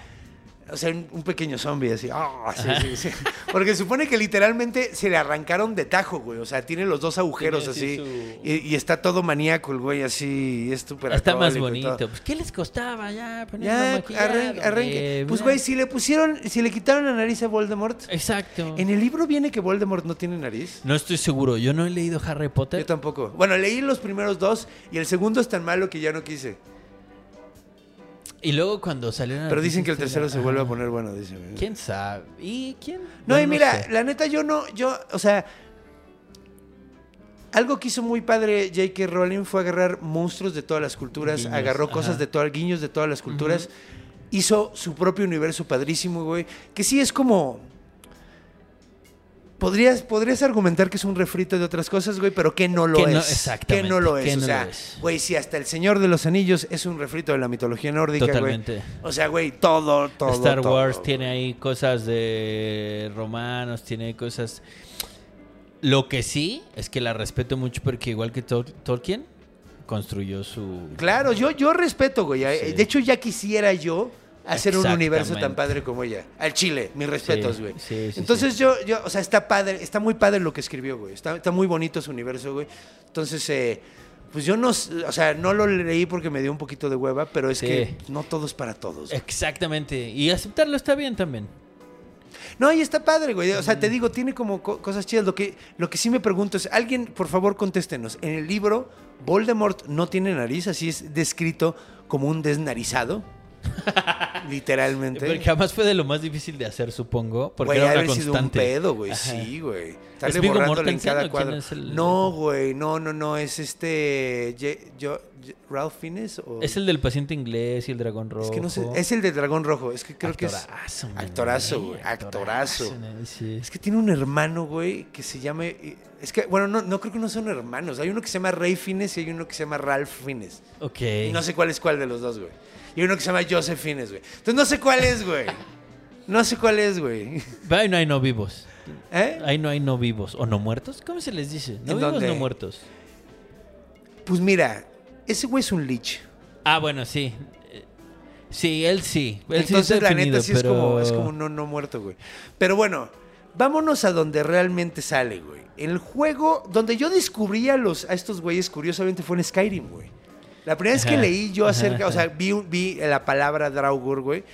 o sea, un, pequeño zombie así. ah, sí, Ajá. sí, sí. Porque supone que literalmente se le arrancaron de tajo, güey. O sea, tiene los dos agujeros así. su- Y, y está todo maníaco el güey así. es Está más bonito. Pues, ¿qué les costaba ya Ya, arranque. hombre? Pues, güey, si le pusieron, si le quitaron la nariz a Voldemort. Exacto. En el libro viene que Voldemort no tiene nariz. No estoy seguro. Yo no he leído Harry Potter. Yo tampoco. Bueno, leí los primeros dos y el segundo es tan malo que ya no quise. Y luego cuando salieron... Pero dicen que el tercero se vuelve a poner bueno, dicen. ¿Quién sabe? ¿Y quién? No, Bueno, y mira, sé. la neta, yo no, yo, o sea, algo que hizo muy padre J.K. Rowling fue agarrar monstruos de todas las culturas, Guiños, agarró cosas ajá. de todas, guiños de todas las culturas, hizo su propio universo padrísimo, güey, que sí es como... Podrías, podrías argumentar que es un refrito de otras cosas, güey, pero que no lo Que no- es. exactamente, Que no lo es. no o sea, es. güey, si hasta El Señor de los Anillos es un refrito de la mitología nórdica, güey. Totalmente. O sea, güey, todo, todo. Star todo, Wars güey. tiene ahí cosas de romanos, tiene cosas... Lo que sí es que la respeto mucho porque igual que Tol- Tolkien, construyó su... Claro, yo, yo respeto, güey. Sí. De hecho, ya quisiera yo hacer un universo tan padre como ella. Al Chile, mis respetos, güey. sí, sí, Entonces yo, yo, o sea, está padre, está muy padre lo que escribió, güey. Está, está muy bonito su universo, güey. Entonces, eh, pues yo no, o sea, no lo leí porque me dio un poquito de hueva, pero es que no todo es para todos. Exactamente. Y aceptarlo está bien también. No, y está padre, güey. O sea, te digo, tiene como co- cosas chidas. Lo que, lo que sí me pregunto es, alguien, por favor, contéstenos. En el libro, Voldemort no tiene nariz, así es descrito como un desnarizado. (laughs) Literalmente. Porque jamás fue de lo más difícil de hacer, supongo. Porque Güey, era una haber sido un constante. pedo, güey. Ajá. Sí, güey. ¿Es borrándole en cada cuadro. el- No, güey. No, no, no. Es este. Yo, ¿Ralph Fiennes? O... Es el del paciente inglés y el dragón rojo. Es que no sé. Es el de Dragón Rojo. Es que creo que es. Actorazo, güey. Actorazo. sí. Es que tiene un hermano, güey, que se llama. Es que, bueno, no, no creo que no son hermanos. Hay uno que se llama Rey Fiennes y hay uno que se llama Ralph Fiennes. Ok. Y no sé cuál es cuál de los dos, güey. Y uno que se llama Joseph Fiennes, güey. Entonces no sé cuál es, güey. No sé cuál es, güey. Ahí no hay no vivos. ¿Eh? Ahí no hay no vivos. ¿O no muertos? ¿Cómo se les dice? No ¿En vivos, dónde? no muertos. Pues mira, ese güey es un lich. Ah, bueno, sí. Sí, él sí. Él sí Entonces, está la neta, sí es como, es como un no, no muerto, güey. Pero bueno, vámonos a donde realmente sale, güey. El juego donde yo descubrí a, los, a estos güeyes, curiosamente, fue en Skyrim, güey. La primera vez que leí yo acerca, ajá, o sea, vi, vi la palabra Draugr, güey.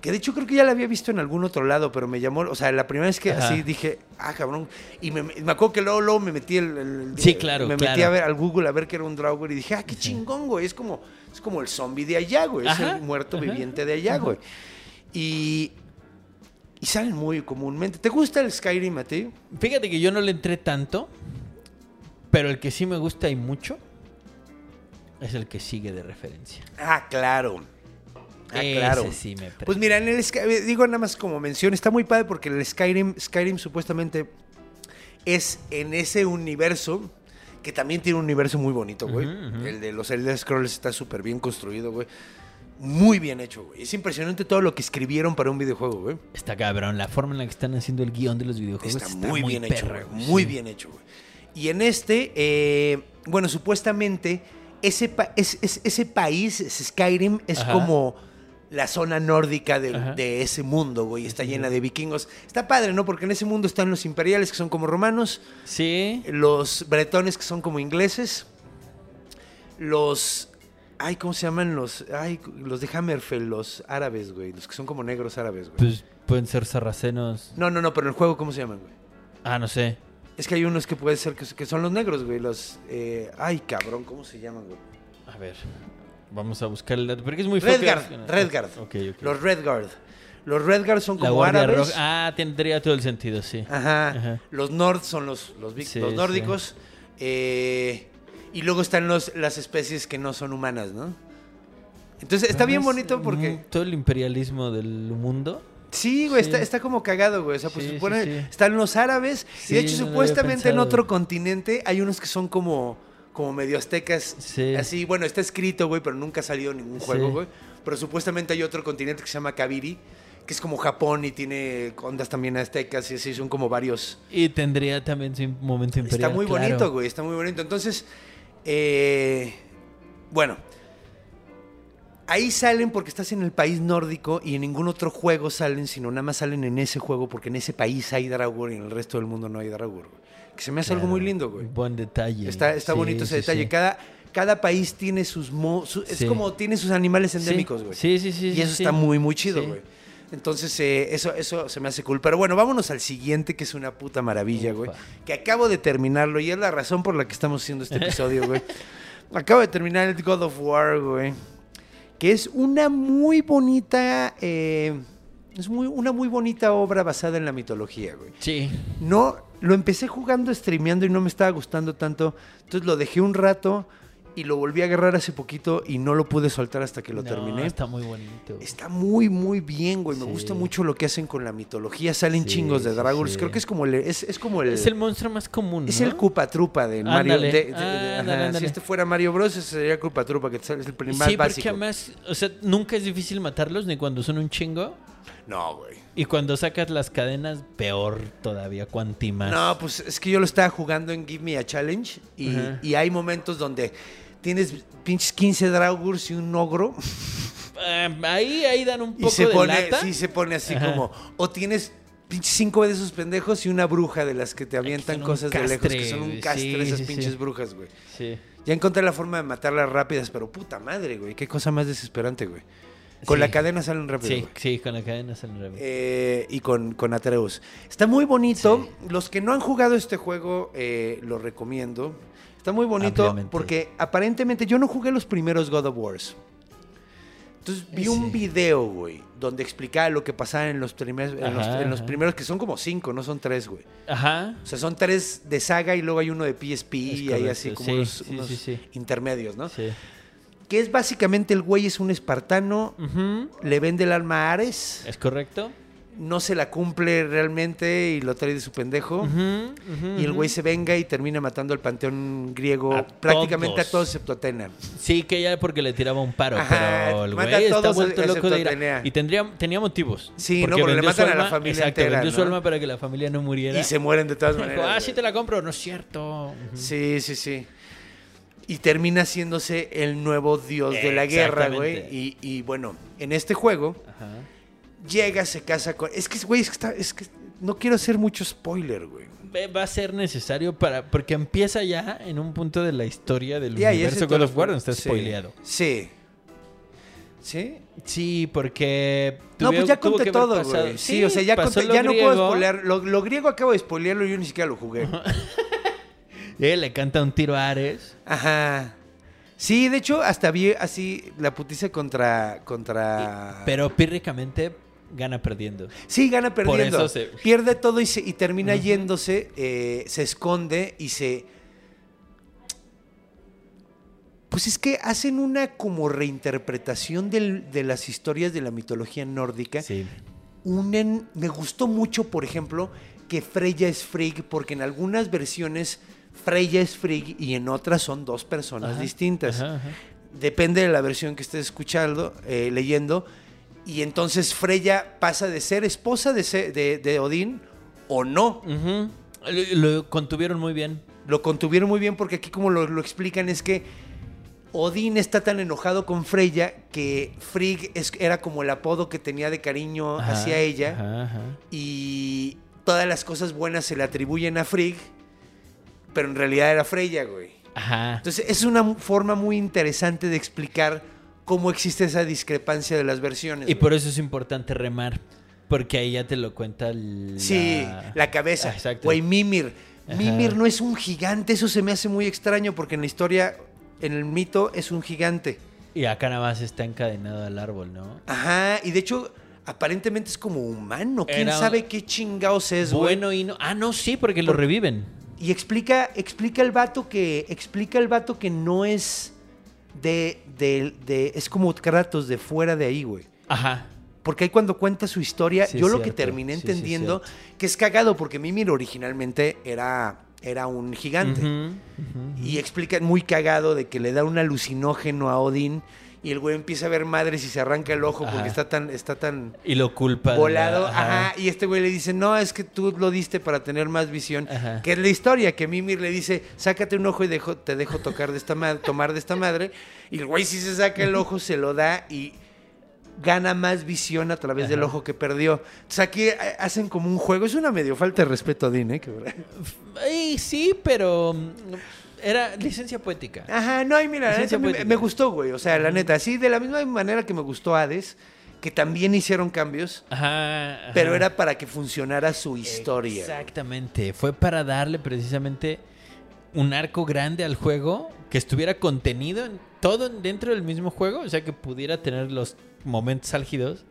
Que de hecho creo que ya la había visto en algún otro lado, pero me llamó, o sea, la primera vez que Ajá. así dije, ah, cabrón. Y me, me acuerdo que luego, luego me metí el, el- Sí, claro, me metí claro. a ver al Google a ver qué era un Draugr y dije, ah, qué chingón, güey. Es como, es como el zombie de allá, güey. Es Ajá, el muerto ajá, viviente de allá, güey. Y, y salen muy comúnmente. ¿Te gusta el Skyrim a ti? Fíjate que yo no le entré tanto, pero el que sí me gusta y mucho es el que sigue de referencia. Ah, claro. Ah, Ese claro. sí me. Pues mira, en el Sky- digo nada más como mención, está muy padre porque el Skyrim, Skyrim supuestamente es en ese universo que también tiene un universo muy bonito, güey. El de los Elder Scrolls está súper bien construido, güey. muy bien hecho, güey. Es impresionante todo lo que escribieron para un videojuego, güey. Está cabrón. La forma en la que están haciendo el guion de los videojuegos Está, está, muy, bien hecho, güey. Muy bien hecho, güey. Y en este, eh, bueno, supuestamente, ese, pa- es- es- ese país, Skyrim, es Ajá. como la zona nórdica Ajá. de ese mundo, güey. Está llena de vikingos. Está padre, ¿no? Porque en ese mundo están los imperiales, que son como romanos, Sí. los bretones, que son como ingleses, los... Ay, ¿cómo se llaman los? Ay, los de Hammerfell, los árabes, güey. Los que son como negros árabes, güey. Pues pueden ser sarracenos. No, no, no, pero en el juego, ¿cómo se llaman, güey? Ah, no sé. Es que hay unos que puede ser que, que son los negros, güey. Los. eh, ay, cabrón, ¿cómo se llaman, güey? A ver. Vamos a buscar el dato. Porque es muy Redguard, feo que- Redguard. Los Redguard. Los Redguard son como árabes. Roja. Ah, tendría todo el sentido, sí. Ajá. Ajá. Los Nord son los, los, Sí, los sí. nórdicos. Eh, y luego están los, las especies que no son humanas, ¿no? Entonces está bien bonito porque. Todo el imperialismo del mundo. Sí, güey, Sí. Está, está como cagado, güey. O sea, pues Sí, supone- sí, están los árabes. Y de hecho, no supuestamente en otro continente hay unos que son como, como medio aztecas. Sí. Así, bueno, está escrito, güey, pero nunca ha salido ningún juego, güey. Pero supuestamente hay otro continente que se llama Kabiri, que es como Japón y tiene ondas también aztecas y así, son como varios. Y tendría también su momento imperial. Está muy claro. bonito, güey, está muy bonito. Entonces, eh, bueno, ahí salen porque estás en el país nórdico y en ningún otro juego salen, sino nada más salen en ese juego porque en ese país hay Draugr y en el resto del mundo no hay Draugr. Que se me hace algo muy lindo, güey. Buen detalle. Está, está Sí, bonito ese sí, detalle. sí. Cada, cada país tiene sus... mo- su- Es como tiene sus animales endémicos, güey. Sí, sí, sí. Y eso está muy, muy chido, güey. Entonces, eh, eso, eso se me hace cool. Pero bueno, vámonos al siguiente, que es una puta maravilla, güey. Que acabo de terminarlo y es la razón por la que estamos haciendo este (laughs) episodio, güey. Acabo de terminar el God of War, güey. Que es una muy bonita. eh, es muy, una muy bonita obra basada en la mitología, güey. Sí. No, lo empecé jugando, streameando y no me estaba gustando tanto. Entonces lo dejé un rato y lo volví a agarrar hace poquito y no lo pude soltar hasta que lo No, terminé. Está muy bonito. Está muy, muy bien, güey. Me gusta mucho lo que hacen con la mitología. Salen Sí, chingos de Dragons. sí. Creo que es como el. Es, es como el. Es el monstruo más común. es ¿no? el Cupa-Trupa de Mario. Ándale. de- de- de- Ah, ajá. ándale, ándale. Si este fuera Mario Bros, ese sería Cupa-Trupa, que es el primer Sí, porque básico. además, o sea, nunca es difícil matarlos ni cuando son un chingo. No, güey. Y cuando sacas las cadenas, peor todavía, cuanti más. No, pues es que yo lo estaba jugando en Give Me a Challenge y, y hay momentos donde tienes pinches 15 Draugurs y un ogro Eh, ahí, ahí dan un y poco se de pone, lata. sí, se pone así Ajá. como, o tienes pinches cinco de esos pendejos y una bruja de las que te avientan cosas de lejos, que son un castre Sí, esas sí, pinches sí. brujas, güey. Sí. Ya encontré la forma de matarlas rápidas, pero puta madre, güey, qué cosa más desesperante, güey. Con la cadena salen rápido. Sí, güey. sí, con la cadena salen rápido. Eh, y con, con Atreus. Está muy bonito. Los que no han jugado este juego, eh, lo recomiendo. Está muy bonito porque aparentemente yo no jugué los primeros God of Wars. Entonces vi un Sí. video, güey, donde explicaba lo que pasaba en los, primeros, en, los, en primeros, que son como cinco, no son tres, güey. Ajá. O sea, son tres de saga y luego hay uno de PSP y hay así como Sí, unos, sí, intermedios, ¿no? Sí. Que es básicamente el güey es un espartano, le vende el alma a Ares ¿Es correcto? No se la cumple realmente y lo trae de su pendejo. Y el güey se venga y termina matando al panteón griego A prácticamente todos. a todos excepto Atena. Sí, que ya porque le tiraba un paro, Ajá, pero el güey está vuelto loco de ira. Y tendría, tenía motivos. Sí, no, porque le matan a la familia Exacto, entera, vendió su ¿no? alma para que la familia no muriera. Y se mueren de todas (laughs) maneras. ah, sí te la compro. No es cierto. Sí, sí, sí. Y termina haciéndose el nuevo dios de la guerra, güey. Y, y bueno, en este juego Ajá. Llega, se casa con... Es que, güey, es que, está- es que no quiero hacer mucho spoiler, güey. Va a ser necesario para. Porque empieza ya en un punto de la historia del Ya, y ese universo God of War donde está sí, spoileado. Sí. ¿Sí? Sí, porque. No, pues ya conté todo, güey. Sí, o sea, ya, conté- ya no puedo spoilear. Lo, lo griego acabo de spoilearlo y yo ni siquiera lo jugué. él (laughs) le canta un tiro a Ares. Ajá. Sí, de hecho, hasta vi así la putiza contra. contra... Pero pírricamente gana perdiendo. Sí, gana perdiendo. eso se- Pierde todo y, se, y termina yéndose, eh, se esconde y se... Pues es que hacen una como reinterpretación del- de las historias de la mitología nórdica. Sí. Unen, me gustó mucho, por ejemplo, que Freya es Frigg, porque en algunas versiones Freya es Frigg y en otras son dos personas Ajá, distintas. ajá, ajá. depende de la versión que estés escuchando, eh, leyendo, y entonces Freya pasa de ser esposa de, Se- de- de Odín o no. Ujú. lo, lo contuvieron muy bien. Lo contuvieron muy bien porque aquí como lo, lo explican es que Odín está tan enojado con Freya que Frigg es- era como el apodo que tenía de cariño Ajá, hacia ella ajá, ajá. y todas las cosas buenas se le atribuyen a Frigg, pero en realidad era Freya, güey. Ajá. Entonces es una forma muy interesante de explicar cómo existe esa discrepancia de las versiones. Y por eso es importante remar. Porque ahí ya te lo cuenta la... Sí, la cabeza. Ah, Exacto. Güey, Mimir. Ajá. Mimir no es un gigante, eso se me hace muy extraño porque en la historia, en el mito, es un gigante. Y acá nada más está encadenado al árbol, ¿no? Ajá, y de hecho, aparentemente es como humano. ¿Quién Era- sabe qué chingados es, güey? Bueno y no... Ah, no, sí, porque lo reviven. Y explica, explica el vato que. Explica el vato que no es de. De, de- es como Kratos de fuera de ahí, güey. Ajá. Porque ahí cuando cuenta su historia, Sí, yo lo que terminé Sí, sí, entendiendo, que es cagado, porque Mimir originalmente era, era un gigante. Y explica muy cagado de que le da un alucinógeno a Odín y el güey empieza a ver madres y se arranca el ojo porque está tan, está tan Y lo culpa. volado. la- Ajá. Y este güey le dice, no, es que tú lo diste para tener más visión. Ajá. Que es la historia, que Mimir le dice, sácate un ojo y dejo, te dejo tocar de esta madre, tomar de esta madre. Y el güey sí se saca el ojo, se lo da y gana más visión a través del ojo que perdió. Entonces aquí eh, hacen como un juego. Es una medio falta de respeto a Odín, ¿eh? Que sí, pero... Era licencia poética. Ajá, no, y mira, la neta, me gustó, güey. O sea, la neta, sí, de la misma manera que me gustó Hades, que también hicieron cambios, Ajá. ajá. pero era para que funcionara su historia. Exactamente. Fue para darle precisamente un arco grande al juego que estuviera contenido en todo dentro del mismo juego, o sea que pudiera tener los momentos álgidos.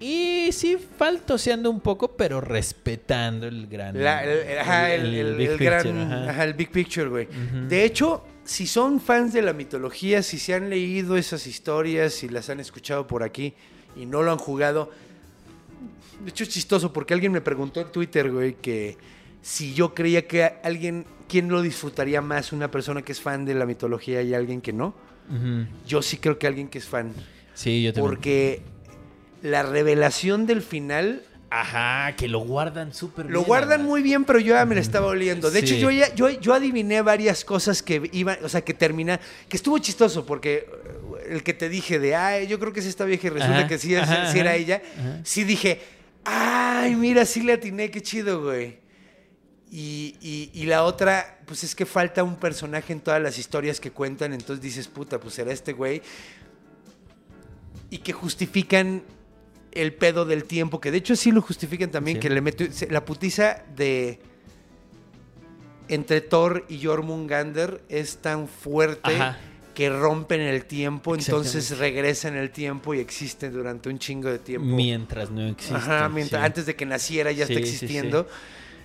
Y sí, faltoseando un poco, pero respetando el gran. La- el, ajá, el- el- big picture, gran, ajá. ajá, el big picture, güey. De hecho, si son fans de la mitología, si se han leído esas historias, si las han escuchado por aquí y no lo han jugado, de hecho es chistoso porque alguien me preguntó en Twitter, güey, que si yo creía que alguien, ¿quién lo disfrutaría más? Una persona que es fan de la mitología y alguien que no. Yo sí creo que alguien que es fan. Sí, yo también. Porque la revelación del final Ajá, que lo guardan súper bien. lo guardan muy bien, pero yo ya me la estaba oliendo. De hecho, yo, ya, yo, yo adiviné varias cosas que iban, o sea, que termina, que estuvo chistoso, porque eh, el que te dije de, ay, yo creo que es esta vieja y resulta Ajá, que sí, es- ajá, sí era ella, sí dije, ay, mira, sí le atiné, qué chido, güey. Y, y- y la otra, pues es que falta un personaje en todas las historias que cuentan, entonces dices, puta, pues será este güey. Y que justifican el pedo del tiempo, que de hecho sí lo justifican también, Sí. que le mete se- la putiza de entre Thor y Jormungandr es tan fuerte Ajá. que rompen el tiempo, entonces regresan el tiempo y existen durante un chingo de tiempo. Mientras no existe. Ajá, mientras, sí. antes de que naciera ya Sí, está existiendo.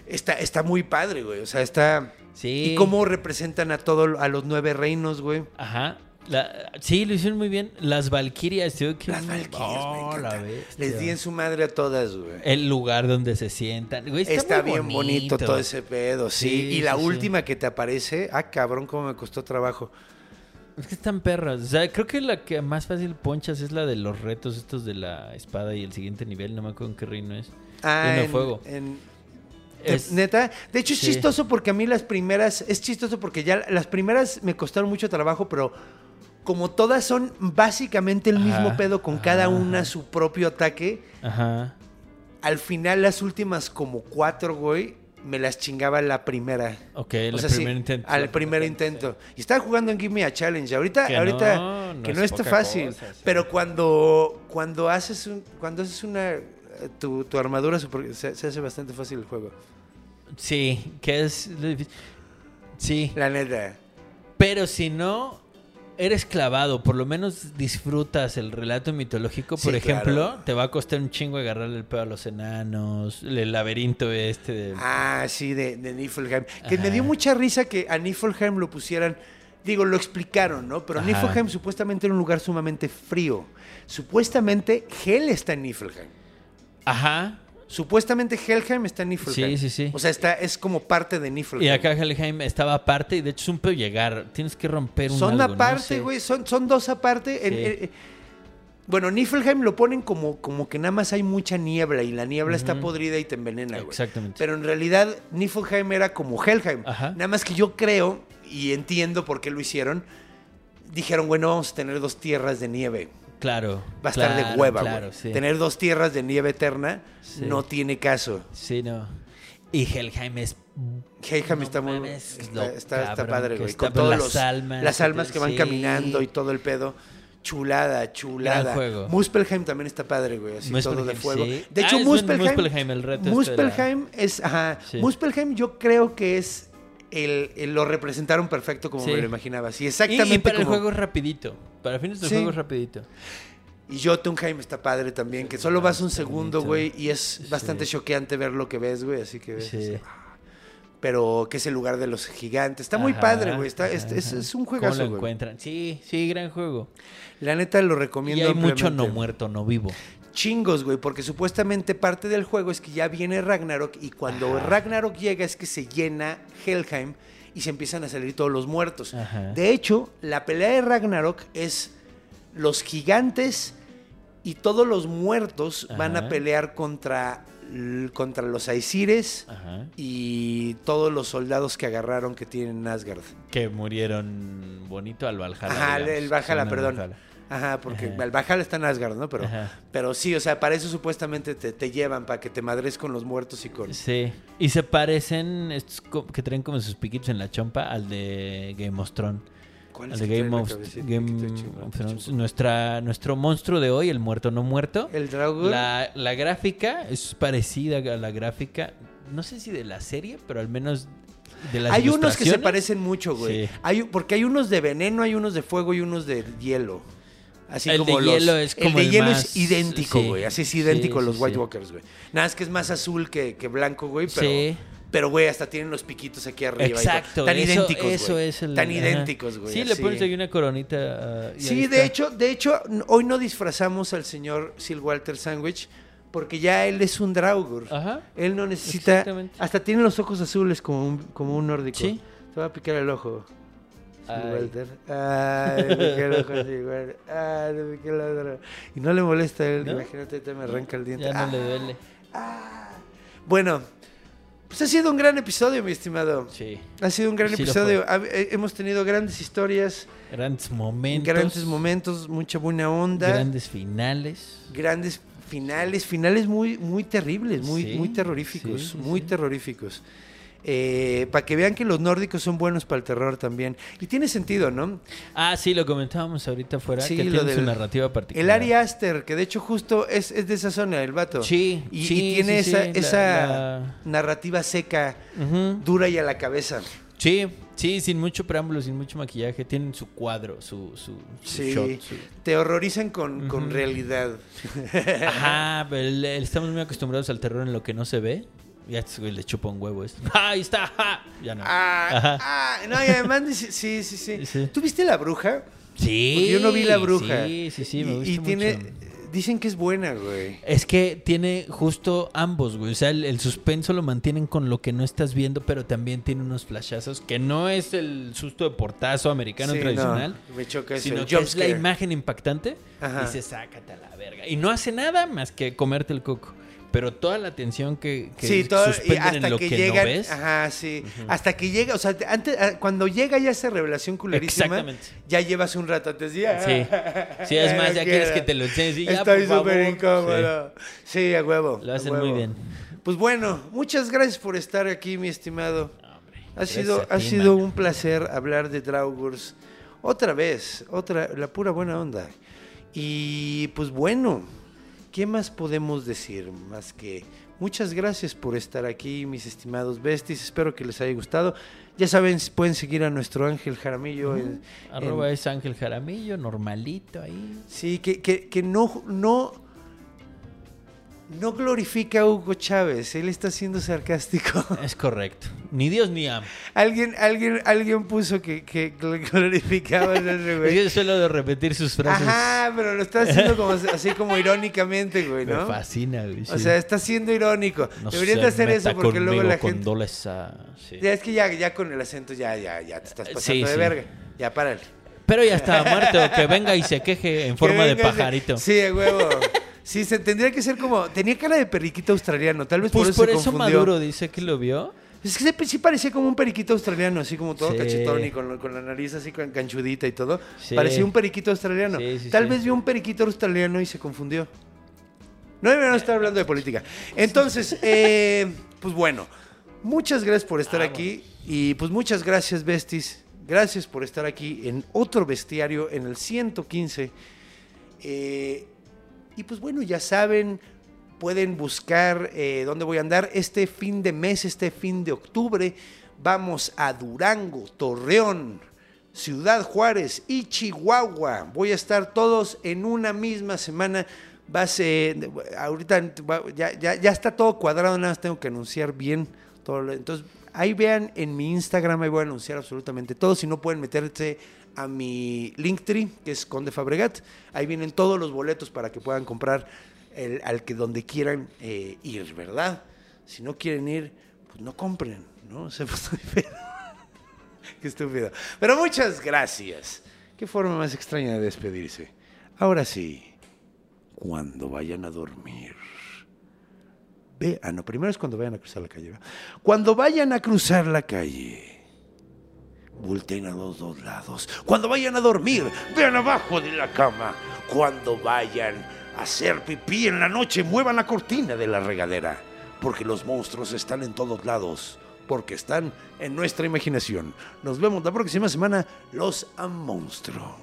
Está, está muy padre, güey. O sea, está. Sí. ¿Y cómo representan a todo, a los nueve reinos, güey? Ajá. La- sí, lo hicieron muy bien. Las Valquirias, tío. que- Las Valquirias, Oh, la. Les di en su madre a todas, güey. El lugar donde se sientan. Güey, está bien bonito. todo ese pedo, sí. Sí, y la sí, sí. última que te aparece, ah, cabrón, cómo me costó trabajo. Es que están perras. O sea, creo que la que más fácil ponchas es la de los retos estos de la espada y el siguiente nivel. No me acuerdo en qué reino es. Ah, en- fuego. en- Es- Neta, de hecho es Sí. chistoso porque a mí las primeras, es chistoso porque ya las primeras me costaron mucho trabajo, pero como todas son básicamente el mismo Ajá, pedo con ajá, cada una su propio ataque, Ajá. al final las últimas como cuatro, güey, me las chingaba la primera. Ok, el O sea, primer sí, intento. Al primer intento. Y estaba jugando en Give Me a Challenge. Ahorita, Que ahorita no, no que es no está fácil. cosa, sí. Pero cuando, cuando haces un, cuando haces una eh, tu, tu armadura super- se, se hace bastante fácil el juego. Sí, que es. Sí, La neta. pero si no eres clavado, por lo menos disfrutas el relato mitológico, por Sí, ejemplo, claro. te va a costar un chingo agarrarle el pedo a los enanos, el laberinto este de... Ah, sí, de, de Niflheim. Que me dio mucha risa que a Niflheim lo pusieran. Digo, lo explicaron, ¿no? Pero Ajá. Niflheim supuestamente era un lugar sumamente frío. Supuestamente Hel está en Niflheim. Ajá, Supuestamente Helheim está en Niflheim. Sí, sí, sí. O sea, está, es como parte de Niflheim. Y acá Helheim estaba aparte y de hecho es un pedo llegar. Tienes que romper un Son algo, aparte, güey. Son, son dos aparte. En- bueno, Niflheim lo ponen como, como que nada más hay mucha niebla y la niebla está podrida y te envenena, güey. Exactamente. Pero en realidad Niflheim era como Helheim. Ajá. Nada más que yo creo y entiendo por qué lo hicieron. Dijeron, bueno, vamos a tener dos tierras de nieve. Claro. Va a estar de hueva, Claro, sí. Tener dos tierras de nieve eterna Sí. no tiene caso. Sí, no. Y Helheim es. Helheim No está muy mames, está, está- padre, güey. Con todos las almas las que almas que van sí. caminando y todo el pedo. Chulada, chulada. Juego. Muspelheim también está padre, güey. Así todo de fuego. sí. De Ah, hecho, es Muspelheim. Muspelheim, el reto este Muspelheim es. Ajá. Sí. Muspelheim yo creo que es. El, el- lo representaron perfecto como me lo imaginaba. Sí, Y, exactamente y para el como- juego es rapidito. Para fines del Sí. juego es rapidito. Y Jotunheim está padre también, que solo vas un segundo, güey, y es bastante Sí. choqueante ver lo que ves, güey, así que ves. Sí. así, ah. Pero que es el lugar de los gigantes. Está muy Ajá, padre, güey. Está, es, es- es un ¿Cómo juegazo, lo güey. encuentran? Sí, sí, gran juego. La neta lo Y recomiendo hay mucho no muerto, no vivo. Chingos, güey, porque supuestamente parte del juego es que ya viene Ragnarok y cuando Ajá. Ragnarok llega es que se llena Helheim y se empiezan a salir todos los muertos. Ajá. De hecho, la pelea de Ragnarok es los gigantes y todos los muertos van a pelear contra, contra los Aesires Ajá. y todos los soldados que agarraron que tienen Asgard. Que murieron bonito al Valhalla. Ajá, digamos. el Valhalla, perdón. Valhalla. Ajá, porque Ajá. el Valhalla está en Asgard, ¿no? Pero, Ajá. pero sí, o sea, para eso supuestamente te, te llevan, para que te madres con los muertos y con... Sí. Y se parecen, estos que traen como sus piquitos en la chompa, al de Game of Thrones. ¿Cuál es de que trae Game of? Game of. Nuestra, nuestro monstruo de hoy, el muerto no muerto. El Draugr. La, la gráfica es parecida a la gráfica, no sé si de la serie, pero al menos de Hay unos que se parecen mucho, güey. Sí. Hay, porque hay unos de veneno, hay unos de fuego y unos de hielo. Así El como de los- hielo es como El de el hielo más- es idéntico, sí. güey. Así es idéntico Sí, a los sí, White sí. Walkers, güey. Nada, es que es más azul que, que blanco, güey. Pero, Sí. pero, güey, hasta tienen los piquitos aquí arriba. Exacto, Tan eso, idénticos, eso es el... Tan ajá. idénticos, güey. Sí, le pones ahí una coronita. ah, Sí, de hecho, de hecho, hoy no disfrazamos al señor Sil Walter Sandwich porque ya él es un Draugr. Ajá. Él no necesita. Exactamente. Hasta tiene los ojos azules como un, como un nórdico. Sí. Te va a picar el ojo. Ay. Walter. Ay, me piqué el ojo, Sil Walter. Ay. Y no le molesta a él. ¿No? Imagínate, te me arranca el diente. Ya no Ah, le duele. Bueno, pues ha sido un gran episodio, mi estimado. Sí. Ha sido un gran Sí episodio. Ha- eh, hemos tenido grandes historias, Grandes momentos. grandes momentos, mucha buena onda. Grandes finales. grandes finales, finales muy, muy terribles, muy, Sí, muy terroríficos, sí, muy sí. Terroríficos. para que vean que los nórdicos son buenos para el terror también. Y tiene sentido, ¿no? Ah, sí, lo comentábamos ahorita afuera. Sí, que tiene su narrativa particular. El Ari Aster, que de hecho justo es, es de esa zona, el vato. Sí, Y, sí, y tiene sí, esa, la- esa la- narrativa seca, dura y a la cabeza. Sí, sí, sin mucho preámbulo, sin mucho maquillaje. Tienen su cuadro, su, su, su Sí. shot. su- Te horrorizan con, con realidad. Ajá, (laughs) pero el- el- estamos muy acostumbrados al terror en lo que no se ve. Ya este güey le chupa un huevo esto. ¡Ah, (laughs) ahí está! ¡Ja! Ya no. Ah, ah, no, y además, dice- sí, sí, sí. (laughs) Sí. ¿Tú viste La Bruja? Sí. Porque yo no vi La Bruja. Sí, sí, sí, me Y- gusta y tiene, dicen que es buena, güey. Es que tiene justo ambos, güey. O sea, el, el suspenso lo mantienen con lo que no estás viendo, pero también tiene unos flashazos que no es el susto de portazo americano Sí, tradicional. no, me choca eso. Sino el que es la imagen impactante Ajá. y se sácate a la verga. Y no hace nada más que comerte el coco. Pero toda la atención que, que Sí, todo, hasta en lo que, que, llega, no ves. ajá, sí, hasta que llega, o sea, antes, ah, cuando llega ya esa revelación culerísima, Exactamente. ya llevas un rato antes, ya, Sí. Sí, es (laughs) más, ya quieres que te lo enseñes y ya, Estoy súper incómodo. Sí. a huevo. Lo hacen huevo. muy bien. Pues bueno, muchas gracias por estar aquí, mi estimado. Hombre, Ha sido, ha sido un placer hablar de Draugurs otra vez, otra, la pura buena onda. Y pues bueno, ¿qué más podemos decir? Más que muchas gracias por estar aquí, mis estimados besties. Espero que les haya gustado. Ya saben, pueden seguir a nuestro Ángel Jaramillo. en- Arroba en- es Ángel Jaramillo, normalito ahí. sí, que, que, que no, no, no glorifica a Hugo Chávez, él está siendo sarcástico. (laughs) Es correcto. Ni Dios ni am. alguien, alguien, alguien puso que, que gl- glorificaba a ese (laughs) güey. Yo suelo de repetir sus frases. Ajá, pero lo está haciendo como, así como irónicamente, güey, Me ¿no? fascina, güey. O sea, está siendo irónico. No Deberían se de hacer eso porque luego la gente... sí. Ya es que ya, ya con el acento ya, ya, ya te estás pasando Sí, de sí. verga. Ya, párale. Pero ya estaba muerto. Que venga y se queje en forma Que de venga pajarito. Sí, de huevo. Sí, se tendría que ser como... Tenía cara de periquito australiano, tal vez por Pues eso por se eso confundió. Maduro dice que lo vio. Es que se- sí parecía como un periquito australiano, así como todo Sí. cachetón y con, con la nariz así canchudita y todo. Sí. Parecía un periquito australiano. Sí, Tal vez vio un periquito australiano y se confundió. No deberíamos estar hablando de política. Entonces, (laughs) eh, pues bueno, muchas gracias por estar aquí y pues muchas gracias, Besties. Gracias por estar aquí en otro bestiario, en el 115. Eh, y pues bueno, ya saben, pueden buscar eh, dónde voy a andar este fin de mes, este fin de octubre. Vamos a Durango, Torreón, Ciudad Juárez y Chihuahua. Voy a estar todos en una misma semana. Va a ser, ahorita ya, ya, ya está todo cuadrado, nada más tengo que anunciar bien todo. Entonces, ahí vean en mi Instagram, ahí voy a anunciar absolutamente todo. Si no pueden meterse a mi Linktree, que es Conde Fabregat, ahí vienen todos los boletos para que puedan comprar el, al que donde quieran eh, ir, ¿verdad? Si no quieren ir, pues no compren, ¿no? (laughs) Se. Qué estúpido. Pero muchas gracias. Qué forma más extraña de despedirse. Ahora sí, cuando vayan a dormir. Ve, ah, no, primero es cuando vayan a cruzar la calle. ¿verdad? Cuando vayan a cruzar la calle, volteen a los dos lados. Cuando vayan a dormir, vean abajo de la cama. Cuando vayan a hacer pipí en la noche, muevan la cortina de la regadera. Porque los monstruos están en todos lados. Porque están en nuestra imaginación. Nos vemos la próxima semana. Los a.